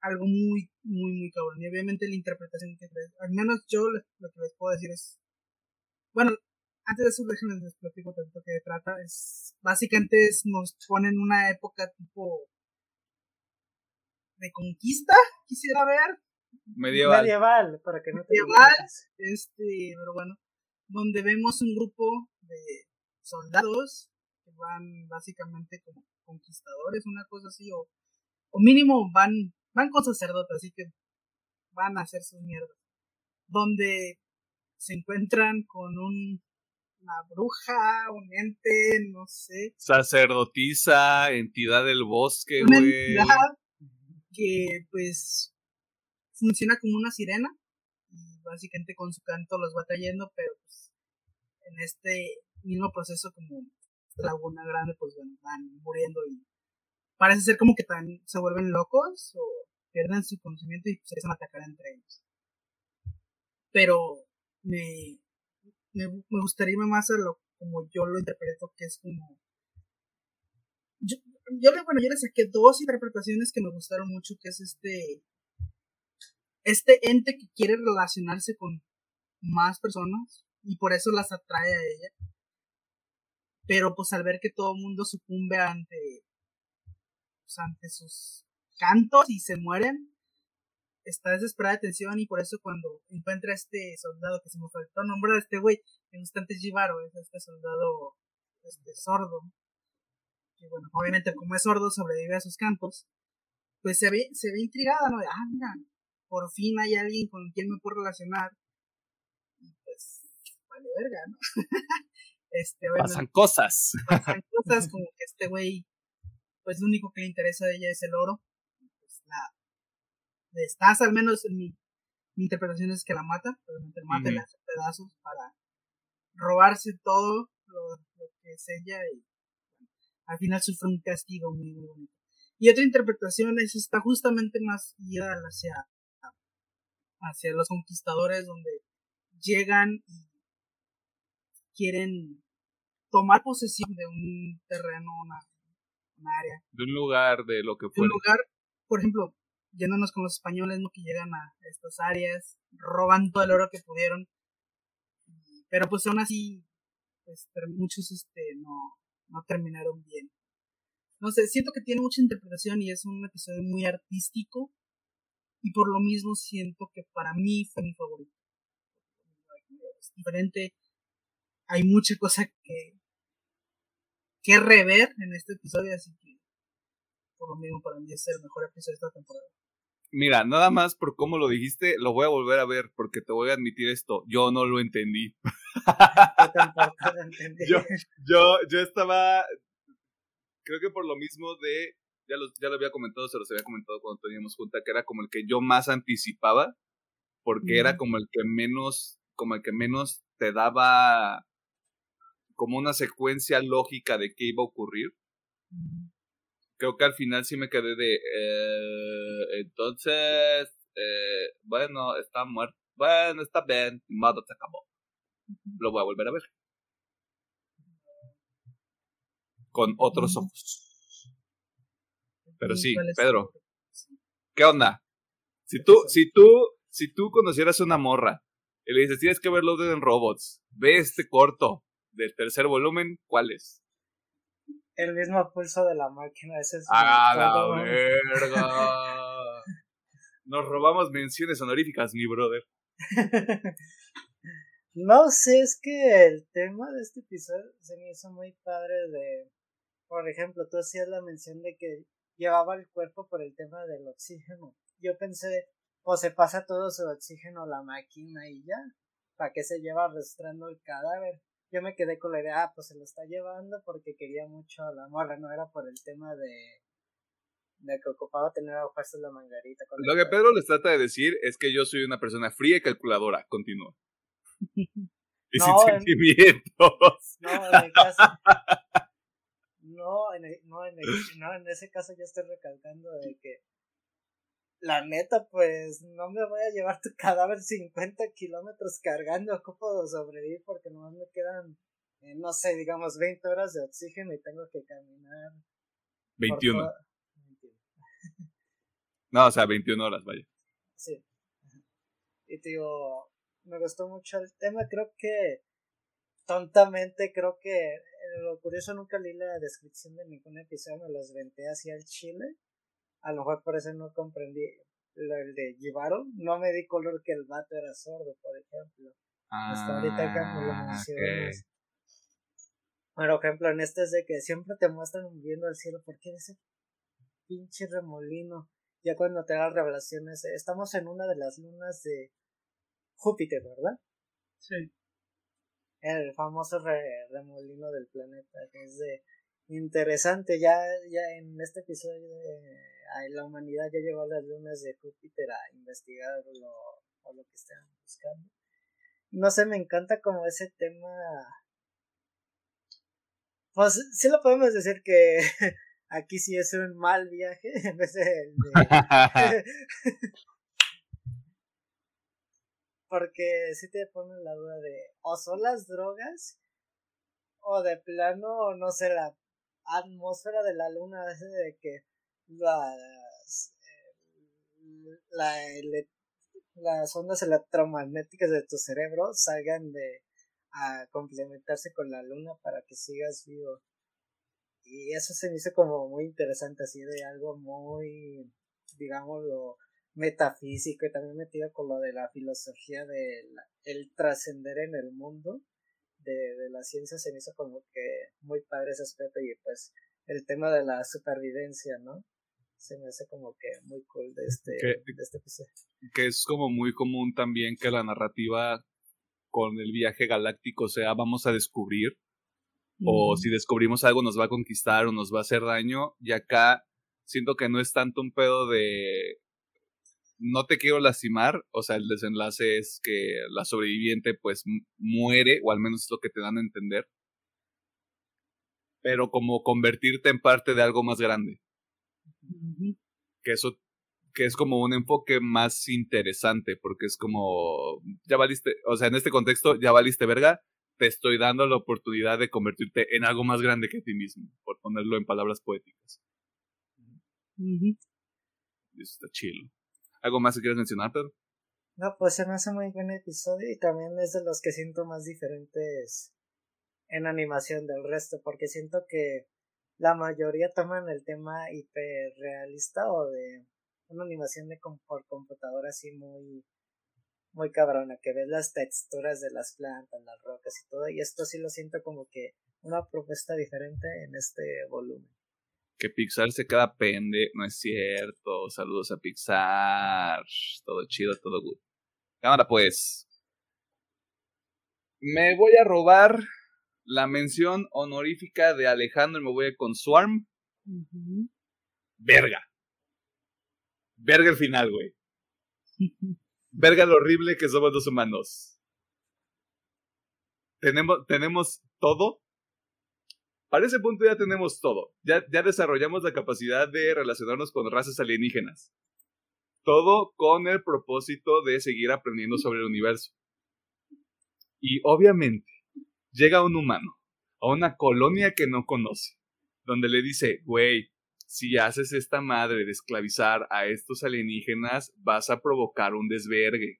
algo muy, muy, muy cabrón. Y obviamente la interpretación que al menos yo lo que les puedo decir es, bueno, antes de eso déjenme les platico tanto que trata. Es, básicamente nos ponen una época tipo de conquista, quisiera ver. Medieval. Medieval, para que no te Medieval, este, pero bueno, donde vemos un grupo de soldados que van básicamente como conquistadores, una cosa así, o, o mínimo van, van con sacerdotes, así que van a hacer sus mierdas. Donde se encuentran con un una bruja, un ente, no sé. Sacerdotisa, entidad del bosque, güey. que pues funciona como una sirena y básicamente con su canto los va trayendo, pero pues en este mismo proceso como laguna grande pues van muriendo y parece ser como que también se vuelven locos o pierden su conocimiento y se empiezan a atacar entre ellos. Pero me, me, gustaría irme más a lo como yo lo interpreto, que es como... yo le, bueno, yo le saqué dos interpretaciones que me gustaron mucho, que es este, este ente que quiere relacionarse con más personas y por eso las atrae a ella. Pero pues al ver que todo el mundo sucumbe ante, pues, ante sus cantos y se mueren, está desesperada de atención y por eso cuando encuentra a este soldado que se me faltó nombrar a este güey, que no es Jivaro, es este soldado este, sordo, que bueno, obviamente como es sordo sobrevive a sus cantos, pues se ve, se ve intrigada, ¿no? De, ah, mira, por fin hay alguien con quien me puedo relacionar. Y pues, vale verga, ¿no? [LAUGHS] este, pasan cosas. Pasan cosas como que este güey, pues lo único que le interesa de ella es el oro. Estás al menos en mi, interpretación es que la mata, obviamente la mata y le hace pedazos para robarse todo lo, que es ella y al final sufre un castigo muy, muy bonito. Y otra interpretación es está justamente más guiada hacia, hacia los conquistadores donde llegan y quieren tomar posesión de un terreno, una, área. De un lugar, de lo que fuera. un lugar, por ejemplo, yéndonos con los españoles, ¿no? Que llegan a estas áreas, roban todo el oro que pudieron. Pero pues aún así, pues muchos este, no, no terminaron bien. No sé, siento que tiene mucha interpretación y es un episodio muy artístico. Y por lo mismo siento que para mí fue mi favorito. Es diferente. Hay mucha cosa que, que rever en este episodio, así que por lo mismo para mí es el mejor episodio de esta temporada. Mira, nada más por cómo lo dijiste, lo voy a volver a ver porque te voy a admitir esto, yo no lo entendí. yo, yo, yo estaba, creo que por lo mismo de, ya lo, ya lo había comentado, se los había comentado cuando teníamos junta, que era como el que yo más anticipaba, porque era como el que menos, como el que menos te daba como una secuencia lógica de qué iba a ocurrir creo que al final sí me quedé de, eh, entonces, eh, bueno, está muerto, bueno, está bien, modo se acabó. Lo voy a volver a ver. Con otros ojos. Pero sí, Pedro, ¿qué onda? Si tú, si tú, si tú conocieras una morra y le dices, tienes que verlo en Robots, ve este corto del tercer volumen, ¿cuál es? El mismo pulso de la máquina. Ese es ¡Ah, la verga! [LAUGHS] Nos robamos menciones honoríficas, mi brother. [LAUGHS] no sé, es que el tema de este episodio se me hizo muy padre de... Por ejemplo, tú hacías la mención de que llevaba el cuerpo por el tema del oxígeno. Yo pensé, o se pasa todo su oxígeno a la máquina y ya. ¿Para qué se lleva arrastrando el cadáver? Yo me quedé con la idea, ah, pues se lo está llevando porque quería mucho a la morra, no era por el tema de, de que ocupaba tener a fuerza la mangarita. Lo que Pedro les trata de decir es que yo soy una persona fría y calculadora, continúa. [LAUGHS] y sin sentimientos. [LAUGHS] No, en el caso. No, en no, en no, en ese caso yo estoy recalcando de que la neta, pues no me voy a llevar tu cadáver 50 kilómetros cargando, ocupo sobrevivir porque nomás me quedan, eh, no sé, digamos 20 horas de oxígeno y tengo que caminar. 21. [LAUGHS] no, o sea, 21 horas, vaya. Sí. Y te digo, me gustó mucho el tema, creo que tontamente creo que eh, lo curioso nunca leí la descripción de ningún episodio, me los venté hacia el chile a lo mejor por eso no comprendí lo de llevaron. No me di color que el vato era sordo, por ejemplo. Hasta ahorita cuando lo ah, mencionas. Por ejemplo, en este es de que siempre te muestran viendo el cielo. ¿Por qué ese pinche remolino? Ya cuando te da las revelaciones, estamos en una de las lunas de Júpiter, ¿verdad? Sí. El famoso remolino del planeta, que es de interesante. Ya, ya en este episodio de la humanidad ya llegó a las lunas de Júpiter a investigar lo, lo que están buscando. No sé, me encanta como ese tema. Pues sí lo podemos decir que [LAUGHS] aquí sí es un mal viaje [LAUGHS] en vez de... [LAUGHS] Porque si te ponen la duda de o son las drogas o de plano no sé la atmósfera de la luna, de que las, la, las ondas electromagnéticas de tu cerebro salgan de a complementarse con la luna para que sigas vivo. Y eso se me hizo como muy interesante, así de algo muy, digámoslo, metafísico y también metido con lo de la filosofía de trascender en el mundo de, de la ciencia se me hizo como que muy padre ese aspecto y pues el tema de la supervivencia, ¿no? Se me hace como que muy cool de este, de este episodio. Que es como muy común también que la narrativa con el viaje galáctico sea vamos a descubrir o si descubrimos algo nos va a conquistar o nos va a hacer daño y acá siento que no es tanto un pedo de no te quiero lastimar, o sea, el desenlace es que la sobreviviente pues muere, o al menos es lo que te dan a entender, pero como convertirte en parte de algo más grande. Que eso que es como un enfoque más interesante, porque es como, ya valiste, o sea, en este contexto, ya valiste verga, te estoy dando la oportunidad de convertirte en algo más grande que ti mismo, por ponerlo en palabras poéticas. Eso está chido. ¿Algo más que quieras mencionar, Pedro? No, pues se me hace muy buen episodio y también es de los que siento más diferentes en animación del resto, porque siento que la mayoría toman el tema hiperrealista o de una animación de por computadora así muy muy cabrona, que ves las texturas de las plantas, las rocas y todo, y esto sí lo siento como que una propuesta diferente en este volumen. Que Pixar se queda pende, no es cierto. Saludos a Pixar. Todo chido, todo good. Cámara pues. Me voy a robar la mención honorífica de Alejandro y me voy a con Swarm. Verga. Verga el final, güey. [LAUGHS] Verga lo horrible que somos los humanos. Tenemos, tenemos todo. Para ese punto ya tenemos todo. Ya, ya desarrollamos la capacidad de relacionarnos con razas alienígenas. Todo con el propósito de seguir aprendiendo sobre el universo. Y obviamente, llega un humano a una colonia que no conoce, donde le dice, güey, si haces esta madre de esclavizar a estos alienígenas, vas a provocar un desvergue.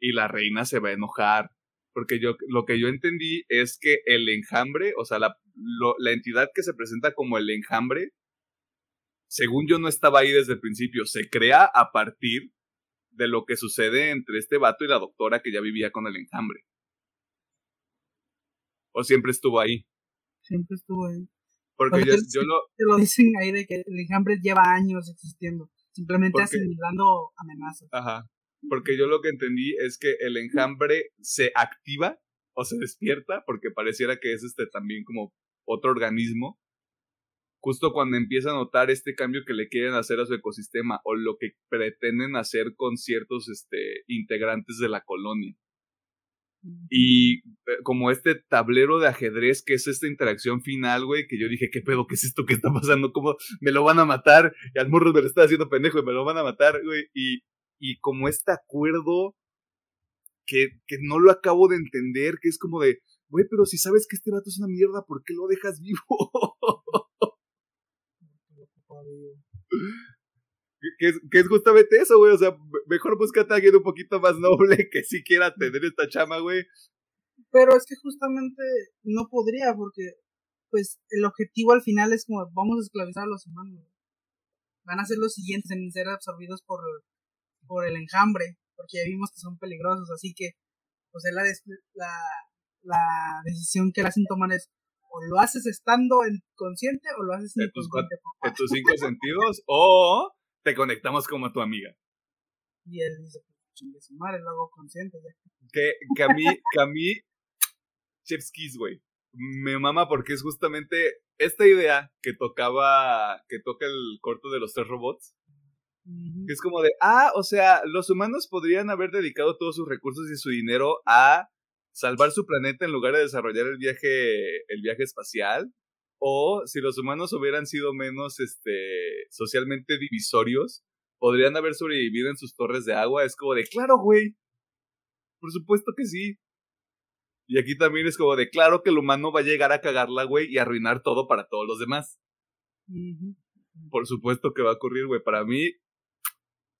Y la reina se va a enojar. Porque yo, lo que yo entendí es que el enjambre, o sea, la, la entidad que se presenta como el enjambre, según yo no estaba ahí desde el principio, se crea a partir de lo que sucede entre este vato y la doctora que ya vivía con el enjambre. ¿O siempre estuvo ahí? Siempre estuvo ahí. Porque yo, lo... Te lo dicen ahí de que el enjambre lleva años existiendo, simplemente asimilando amenazas. Ajá. Porque yo lo que entendí es que el enjambre se activa o se despierta, porque pareciera que es este también como otro organismo, justo cuando empieza a notar este cambio que le quieren hacer a su ecosistema o lo que pretenden hacer con ciertos este, integrantes de la colonia. Y eh, como este tablero de ajedrez que es esta interacción final, güey, que yo dije, ¿qué pedo? ¿Qué es esto que está pasando? ¿Cómo me lo van a matar? Y al morro me lo está haciendo pendejo y me lo van a matar, güey. Y, y como este acuerdo que, que no lo acabo de entender, que es como de, güey, pero si sabes que este vato es una mierda, ¿por qué lo dejas vivo? [LAUGHS] [LAUGHS] que es, que es justamente eso, güey. O sea, mejor búscate a alguien un poquito más noble [LAUGHS] que si quiera tener esta chama, güey. Pero es que justamente no podría, porque pues el objetivo al final es como vamos a esclavizar a los humanos. Van a ser los siguientes en ser absorbidos por, por el enjambre, porque ya vimos que son peligrosos, así que pues la, la, la decisión que le hacen tomar es o lo haces estando consciente o lo haces en tus, en tus cinco [LAUGHS] sentidos o te conectamos como tu amiga. Y él dice, pues su madre, lo hago consciente ya. Que, que a mí, que a mí, Chef's güey, me mama porque es justamente esta idea que tocaba, que toca el corto de los tres robots. Que es como de, ah, o sea, los humanos podrían haber dedicado todos sus recursos y su dinero a salvar su planeta en lugar de desarrollar el viaje, el viaje espacial o si los humanos hubieran sido menos este, socialmente divisorios, podrían haber sobrevivido en sus torres de agua. Es como de, claro, güey. Por supuesto que sí. Y aquí también es como de claro que el humano va a llegar a cagarla, güey, y arruinar todo para todos los demás. Por supuesto que va a ocurrir, güey. Para mí,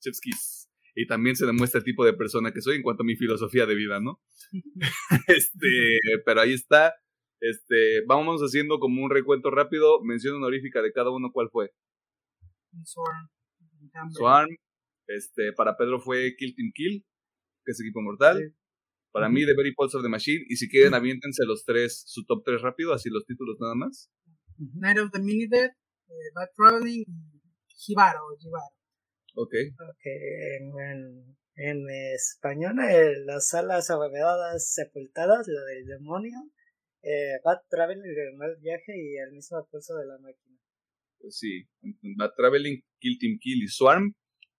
chefskis. Y también se demuestra el tipo de persona que soy en cuanto a mi filosofía de vida, ¿no? [LAUGHS] este, pero ahí está. Este, vamos haciendo como un recuento rápido. Mención honorífica de cada uno, ¿cuál fue? Swarm. Swarm. Este, para Pedro fue Kill Team Kill, que es equipo mortal. Para mí, The Very Pulse of the Machine. Y si quieren, aviéntense los tres, su top tres rápido, así los títulos nada más. Night of the Mini Dead, eh, Bad Traveling y Jibaro. Jibaro. Ok. okay en, en, español, eh, las alas abovedadas sepultadas, lo del demonio, eh, Bad Traveling, el mal viaje y el mismo pulso de la máquina. Pues sí, Bad Traveling, Kill Team Kill y Swarm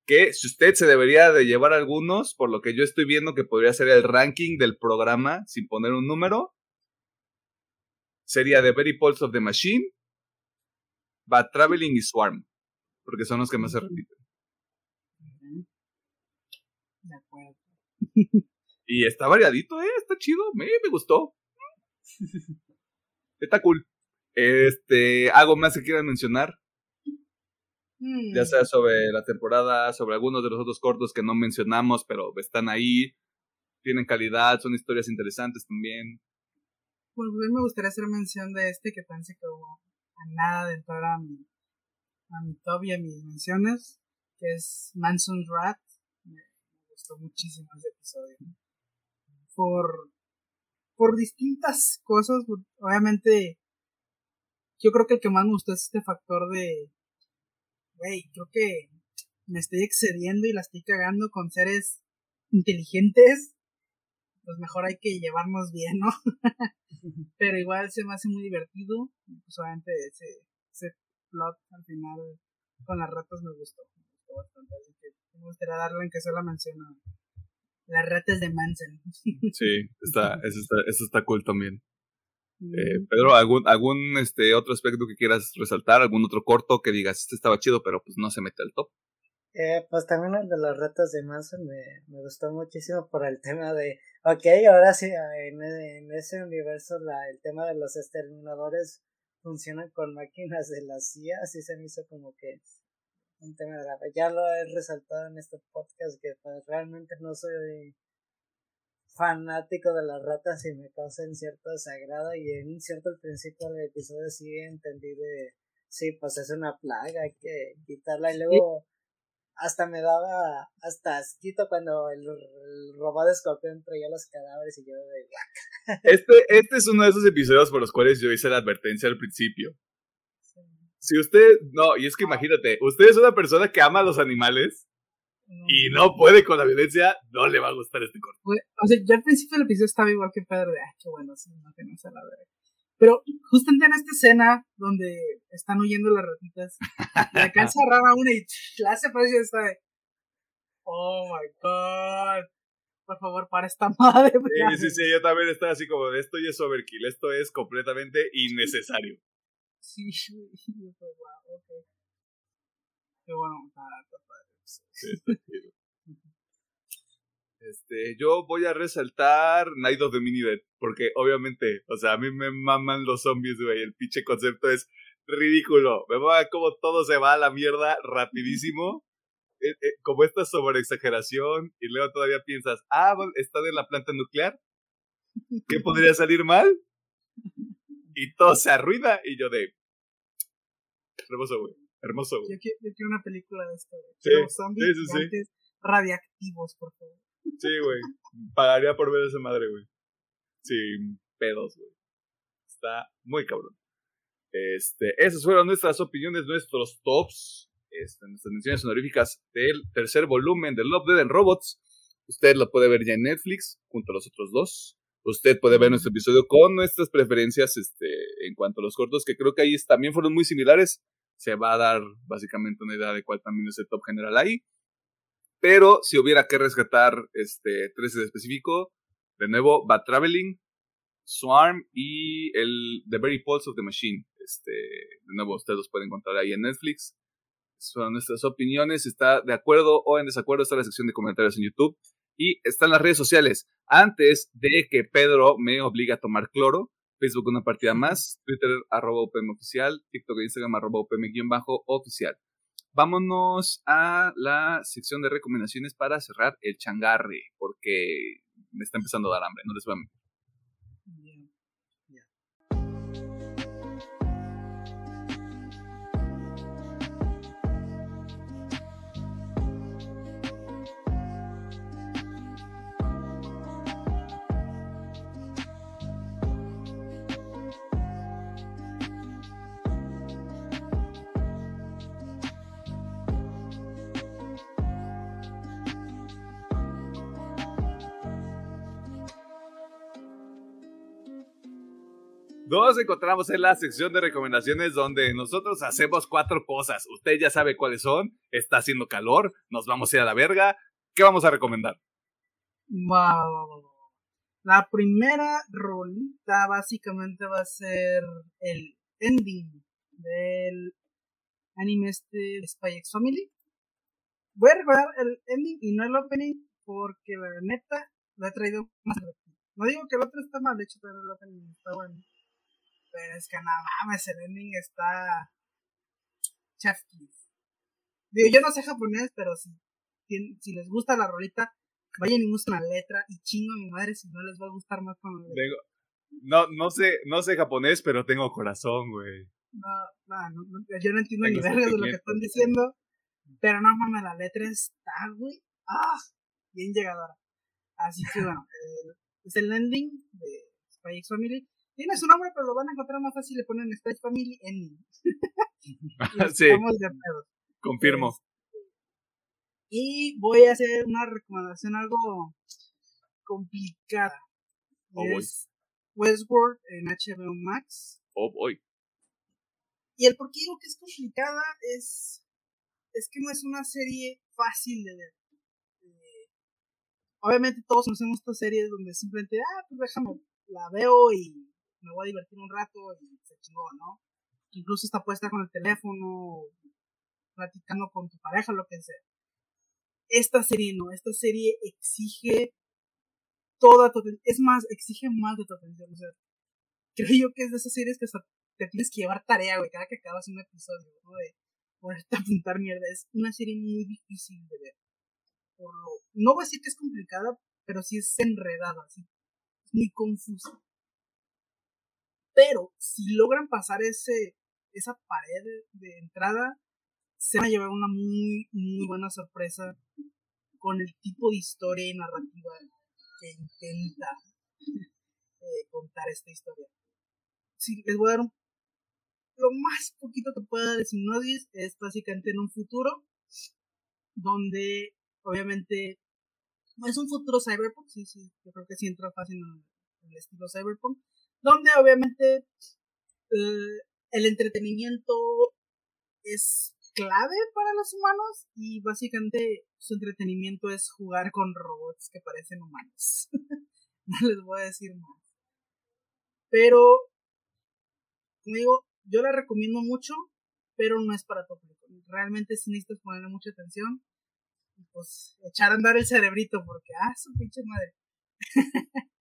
que si usted se debería de llevar algunos, por lo que yo estoy viendo que podría ser el ranking del programa sin poner un número, sería The Very Pulse of the Machine, Bad Traveling y Swarm, porque son los que más se repiten. De acuerdo. [LAUGHS] Y está variadito, eh, está chido, me, me gustó. Está cool. Este, ¿algo más que quieran mencionar? Ya sea sobre la temporada, sobre algunos de los otros cortos que no mencionamos, pero están ahí, tienen calidad, son historias interesantes también. Pues mí me gustaría hacer mención de este que pensé que hubo a nada de entrar a mi, a mi top y a mis menciones, que es Manson's Rat. Me, gustó muchísimo ese episodio. Por, por distintas cosas, obviamente, yo creo que el que más me gustó es este factor de güey, creo que me estoy excediendo y la estoy cagando con seres inteligentes, pues mejor hay que llevarnos bien, ¿no? [LAUGHS] Pero igual se me hace muy divertido, pues obviamente ese, ese plot al final con las ratas me gustó, me gustó bastante, así que me gustaría darle en que solo menciono las ratas de Manson. [LAUGHS] Sí, está, eso está, eso está cool también. Eh, Pedro, ¿algún, algún este, otro aspecto que quieras resaltar? ¿Algún otro corto que digas, este estaba chido, pero pues no se mete al top? Eh, pues también el de las retas de Manson me, me gustó muchísimo por el tema de, ok, ahora sí, en, en ese universo la, el tema de los exterminadores funcionan con máquinas de la CIA, así se me hizo como que un tema de. Ya lo he resaltado en este podcast que pues, realmente no soy fanático de las ratas y me causa cierto desagrado y en cierto al principio del episodio sí entendí de sí pues es una plaga hay que quitarla y luego hasta me daba hasta asquito cuando el, robot de escorpión traía los cadáveres y yo de este este es uno de esos episodios por los cuales yo hice la advertencia al principio si usted no y es que imagínate usted es una persona que ama a los animales y no puede con la violencia, no le va a gustar este corto. O sea, yo al principio del episodio estaba igual que Pedro, de, ay, qué bueno, sí, no, que no se la veré. Pero justamente en esta escena donde están huyendo las ratitas, [LAUGHS] le alcanza a agarrar a una y la hace parecer esta de, oh my god, por favor, para esta madre. Sí, sí, sí, yo también estaba así como, esto ya es overkill, esto es completamente innecesario. Sí, [LAUGHS] yo pues, wow, ok. Qué bueno, está, este, yo voy a resaltar Night of the Mini Dead, porque obviamente, o sea, a mí me maman los zombies, güey, el pinche concepto es ridículo, me mama como todo se va a la mierda rapidísimo, eh, eh, como esta sobre exageración, y luego todavía piensas, ah, está en la planta nuclear, ¿qué podría salir mal? Y todo se arruina, y yo de... Hermoso, güey. Hermoso, Yo, quiero, una película de esto, Sí, zombies sí, sí, radiactivos, por favor. Sí, güey. Pagaría por ver esa madre, güey. Sin pedos, güey. Está muy cabrón. Este, esas fueron nuestras opiniones, nuestros tops, este, nuestras menciones honoríficas del tercer volumen de Love, Dead and Robots. Usted lo puede ver ya en Netflix, junto a los otros dos. Usted puede ver nuestro episodio con nuestras preferencias este, en cuanto a los cortos, que creo que ahí también fueron muy similares se va a dar básicamente una idea de cuál también es el top general ahí. Pero si hubiera que rescatar este, tres en específico, de nuevo, Bad Traveling, Swarm y el The Very Pulse of the Machine. Este, de nuevo, ustedes los pueden encontrar ahí en Netflix. Son nuestras opiniones. está de acuerdo o en desacuerdo, está la sección de comentarios en YouTube. Y están las redes sociales. Antes de que Pedro me obligue a tomar cloro, Facebook una partida más, Twitter arroba UPM oficial, TikTok e Instagram arroba UPM-oficial. Vámonos a la sección de recomendaciones para cerrar el changarre, porque me está empezando a dar hambre, no les voy a mentir. Nos encontramos en la sección de recomendaciones donde nosotros hacemos cuatro cosas. Usted ya sabe cuáles son. Está haciendo calor. Nos vamos a ir a la verga. ¿Qué vamos a recomendar? La primera rolita básicamente va a ser el ending del anime este Spy X Family. Voy a recordar el ending y no el opening porque la neta lo he traído más No digo que el otro está mal hecho, pero el opening está bueno. Pero es que no mames, el ending está. Chef Digo, yo no sé japonés, pero si, si les gusta la rolita, vayan y busquen la letra y chingo a mi madre si no les va a gustar más con la letra. no, no sé, no sé japonés, pero tengo corazón, güey. No, no, yo no entiendo ni verga de lo que están diciendo. Pero no mames, la letra está, güey. ¡Ah! Bien llegadora. Así que bueno, es el ending de Spy X Family. Tiene su nombre, pero lo van a encontrar más fácil. Le ponen Space Family en. [LAUGHS] sí. Confirmo. Este, y voy a hacer una recomendación algo complicada. Oh, es Westworld en HBO Max. Oh, boy. Y el por qué digo que es complicada es. Es que no es una serie fácil de ver. Eh, obviamente todos conocemos estas series donde simplemente, ah, pues déjame, la veo y me voy a divertir un rato y se chingó, ¿no? Incluso está puesta con el teléfono, platicando con tu pareja, lo que sea. Esta serie no, esta serie exige toda tu es más, exige más de tu atención, o sea, creo yo que es de esas series que hasta te tienes que llevar tarea, güey, cada que acabas un episodio, ¿no? De ponerte a apuntar mierda, es una serie muy difícil de ver. Por lo, no voy a decir que es complicada, pero sí es enredada, sí, es muy confusa. Pero si logran pasar ese, esa pared de, entrada, se van a llevar una muy, muy buena sorpresa con el tipo de historia y narrativa que intenta eh, contar esta historia. Si les voy a dar un, lo más poquito que pueda de Sinodis, es básicamente en un futuro donde obviamente es un futuro cyberpunk, sí, sí, yo creo que sí entra fácil en el estilo cyberpunk, donde obviamente eh, el entretenimiento es clave para los humanos y básicamente su entretenimiento es jugar con robots que parecen humanos. [LAUGHS] no les voy a decir más. Pero, como digo, yo la recomiendo mucho, pero no es para todo público. Realmente sí necesitas ponerle mucha atención y pues echar a andar el cerebrito porque, ah, su pinche madre. [LAUGHS]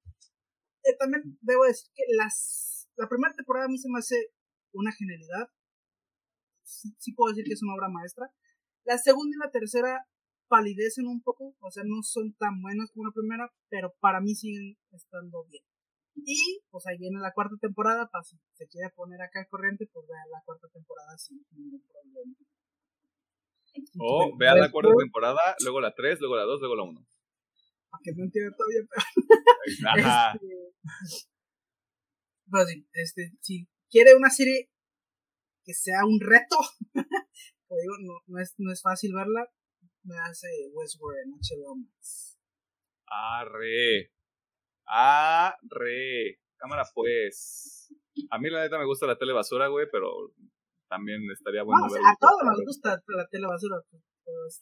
Eh, también debo decir que las, la primera temporada a mí se me hace una genialidad. Sí, puedo decir que es una obra maestra. La segunda y la tercera palidecen un poco, o sea, no son tan buenas como la primera, pero para mí siguen estando bien. Y pues ahí viene la cuarta temporada, para si se quiere poner acá corriente, pues vea la cuarta temporada sin ningún problema. O vea la cuarta temporada, luego la tres, luego la dos, luego la uno para que no entienda todavía [LAUGHS] este, pues este, si quiere una serie que sea un reto, [LAUGHS] como digo, no, no, es, no es fácil verla, me hace Westworld en HBO Max. Arre. Arre. Cámara pues. A mí la neta me gusta la tele basura, güey, pero también estaría bueno. No, a todos nos gusta la tele basura.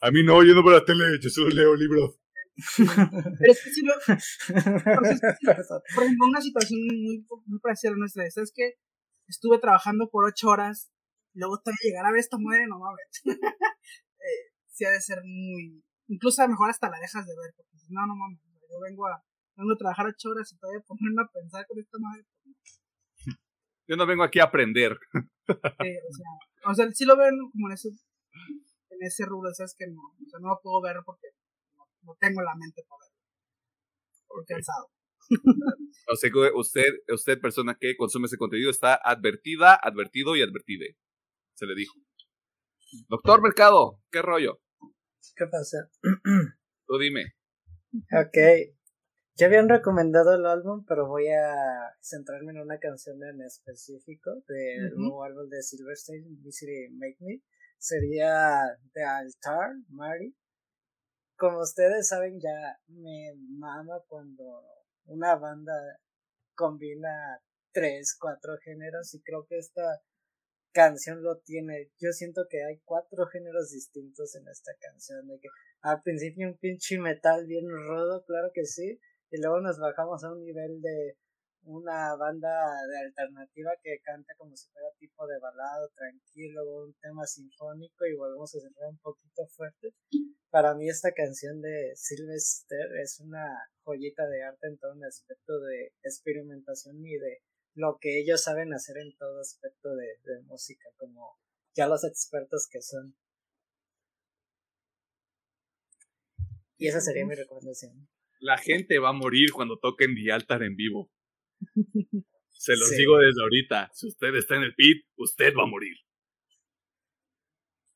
A mí no, yo no veo la tele, yo solo leo libros. Pero es que si lo. por ejemplo, una situación muy, muy parecida a la nuestra. Es que estuve trabajando por ocho horas, luego te llegar a ver esta mujer, no mames. [LAUGHS] eh, sí ha de ser muy. Incluso a lo mejor hasta la dejas de ver, porque no, no mames, yo vengo a, vengo a trabajar ocho horas y todavía ponerme a pensar con esta madre. Yo no vengo aquí a aprender. o sea, o sea, sí lo ven como en ese, en ese rubro, es que no, o sea, no lo puedo ver porque no, tengo la mente para verlo. Porque cansado. o sea que usted, usted, persona que consume ese contenido, está advertida, advertido y advertide. Se le dijo. Doctor Mercado, ¿qué rollo? ¿Qué pasa? Tú dime. Ok. Ya habían recomendado el álbum, pero voy a centrarme en una canción en específico del nuevo álbum de Silverstein, Misery Make Me. Sería The Altar, Mary. Como ustedes saben, ya me mama cuando una banda combina tres, cuatro géneros y creo que esta canción lo tiene. Yo siento que hay cuatro géneros distintos en esta canción. De que al principio un pinche metal bien rodo, claro que sí. Y luego nos bajamos a un nivel de una banda de alternativa que canta como si fuera tipo de balado, tranquilo, un tema sinfónico y volvemos a cerrar un poquito fuerte. Para mí esta canción de Sylvester es una joyita de arte en todo un aspecto de experimentación y de lo que ellos saben hacer en todo aspecto de, de música, como ya los expertos que son. Y esa sería mi recomendación. La gente va a morir cuando toquen The Altar en vivo. Se los digo desde ahorita. Si usted está en el pit, usted va a morir.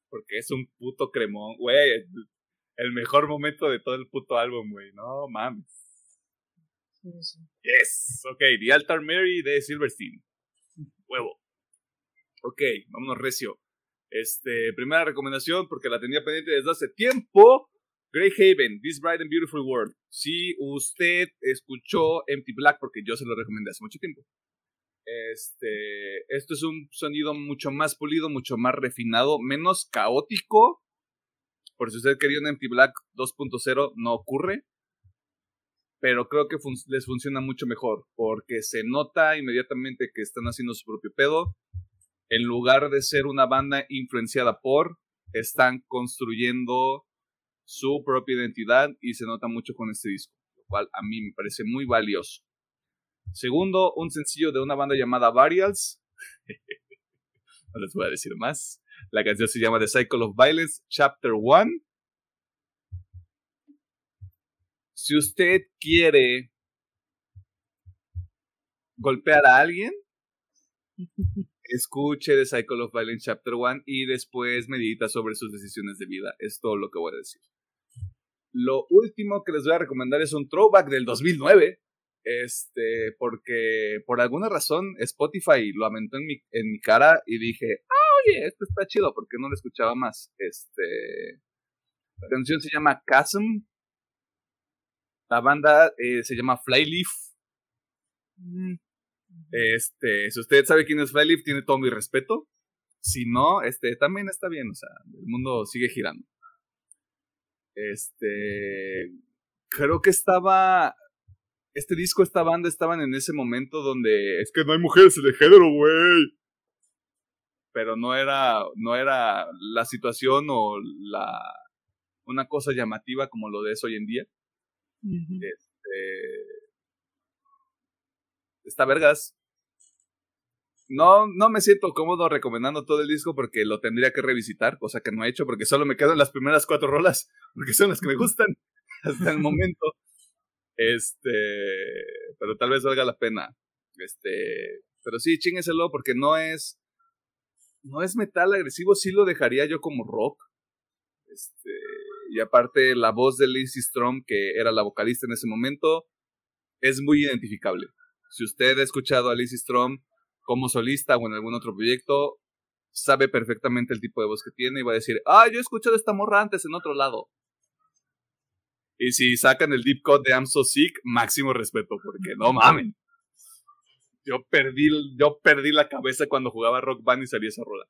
Porque es un puto cremón, güey. El mejor momento de todo el puto álbum, güey. No mames. Yes. Ok, The Altar Mary de Silverstein. Huevo. Ok, vámonos recio. Este, primera recomendación, porque la tenía pendiente desde hace tiempo. Grey Haven, This Bright and Beautiful World. Si usted escuchó Empty Black, porque yo se lo recomendé hace mucho tiempo. Este, esto es un sonido mucho más pulido, mucho más refinado, menos caótico. Por si usted quería un Empty Black 2.0, no ocurre pero creo que les funciona mucho mejor, porque se nota inmediatamente que están haciendo su propio pedo. En lugar de ser una banda influenciada por, están construyendo su propia identidad y se nota mucho con este disco, lo cual a mí me parece muy valioso. Segundo, un sencillo de una banda llamada Varials. [LAUGHS] no les voy a decir más. La canción se llama The Cycle of Violence, Chapter 1 si usted quiere golpear a alguien, [LAUGHS] escuche The Cycle of Violence Chapter 1 y después medita sobre sus decisiones de vida. Es todo lo que voy a decir. Lo último que les voy a recomendar es un throwback del 2009. Este, porque por alguna razón Spotify lo aumentó en mi, en mi cara y dije, ah, oye, esto está chido, porque no lo escuchaba más. Este, la canción se llama Chasm la banda eh, se llama Flyleaf. Mm. Este, si usted sabe quién es Flyleaf, tiene todo mi respeto. Si no, este, también está bien, o sea, el mundo sigue girando. Este, creo que estaba, este disco, esta banda estaban en ese momento donde es que no hay mujeres de género, güey. Pero no era, no era la situación o la, una cosa llamativa como lo de es hoy en día. Este, está vergas. No, no me siento cómodo recomendando todo el disco porque lo tendría que revisitar, cosa que no he hecho porque solo me quedan las primeras cuatro rolas, porque son las que me gustan [LAUGHS] hasta el momento. Este, pero tal vez valga la pena. Este, pero sí, chingueselo porque no es, no es metal agresivo, sí lo dejaría yo como rock. Este, y aparte, la voz de Lizzie Strom, que era la vocalista en ese momento, es muy identificable. Si usted ha escuchado a Lizzie Strom como solista o en algún otro proyecto, sabe perfectamente el tipo de voz que tiene y va a decir, ah, yo he escuchado esta morra antes en otro lado. Y si sacan el deep cut de I'm So Sick, máximo respeto, porque no mamen. Yo perdí, yo perdí la cabeza cuando jugaba Rock Band y salía esa rola.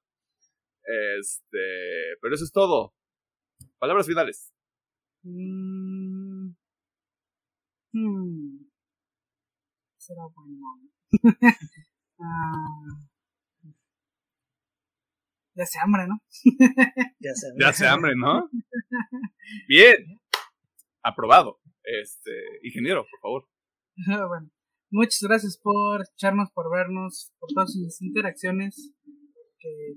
Este, pero eso es todo. Palabras finales. Mm. Hmm. Será bueno. [LAUGHS] ah. Ya se hambre, ¿no? ya se hambre. Ya se hambre, ¿no? [LAUGHS] Bien. Aprobado. Este, ingeniero, por favor. [LAUGHS] bueno, muchas gracias por echarnos, por vernos, por todas sus interacciones. Que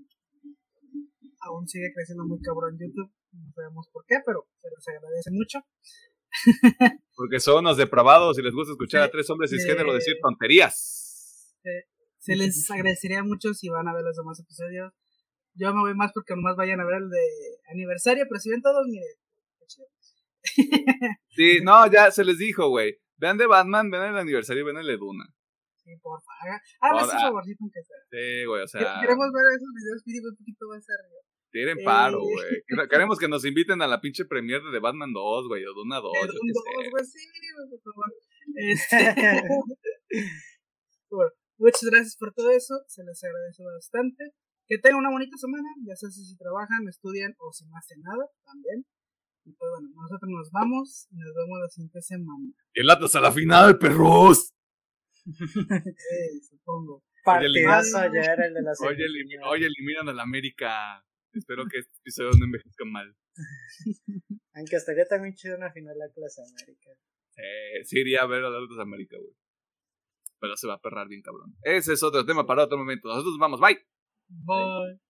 aún sigue creciendo muy cabrón YouTube. No sabemos por qué, pero se les agradece mucho. [LAUGHS] Porque son unos depravados y les gusta escuchar a tres hombres cisgénero decir tonterías. Se les agradecería mucho si van a ver los demás episodios. Yo me voy más porque nomás vayan a ver el de aniversario, pero si ven todos, mire. [LAUGHS] Sí, no, ya se les dijo, güey. Vean de Batman, ven el aniversario, ven el de Duna. Sí, porfa. Háganme ese favorcito aunque sea. Sí, güey, o sea. Queremos ver esos videos, pide un poquito más arriba. Tienen paro, güey. [LAUGHS] Queremos que nos inviten a la pinche premier de Batman 2, güey, o Duna 2. De Duna 2, güey, sí, por favor. Este... [LAUGHS] bueno, muchas gracias por todo eso, se les agradece bastante. Que tengan una bonita semana, ya sea si trabajan, estudian o si no hacen nada, también. Y pues bueno, nosotros nos vamos y nos vemos la siguiente semana. ¡El latas a la final, perros! sí, [LAUGHS] supongo. Partidazo ayer el de la Hoy, hoy eliminan a la América. Espero que este episodio no envejezca mal. [LAUGHS] Aunque estaría también chido una final de la clase América. Eh, sí, iría a ver a la Clase América, güey. Se va a perrar bien cabrón. Ese es otro tema para otro momento. Nosotros vamos, bye. Bye.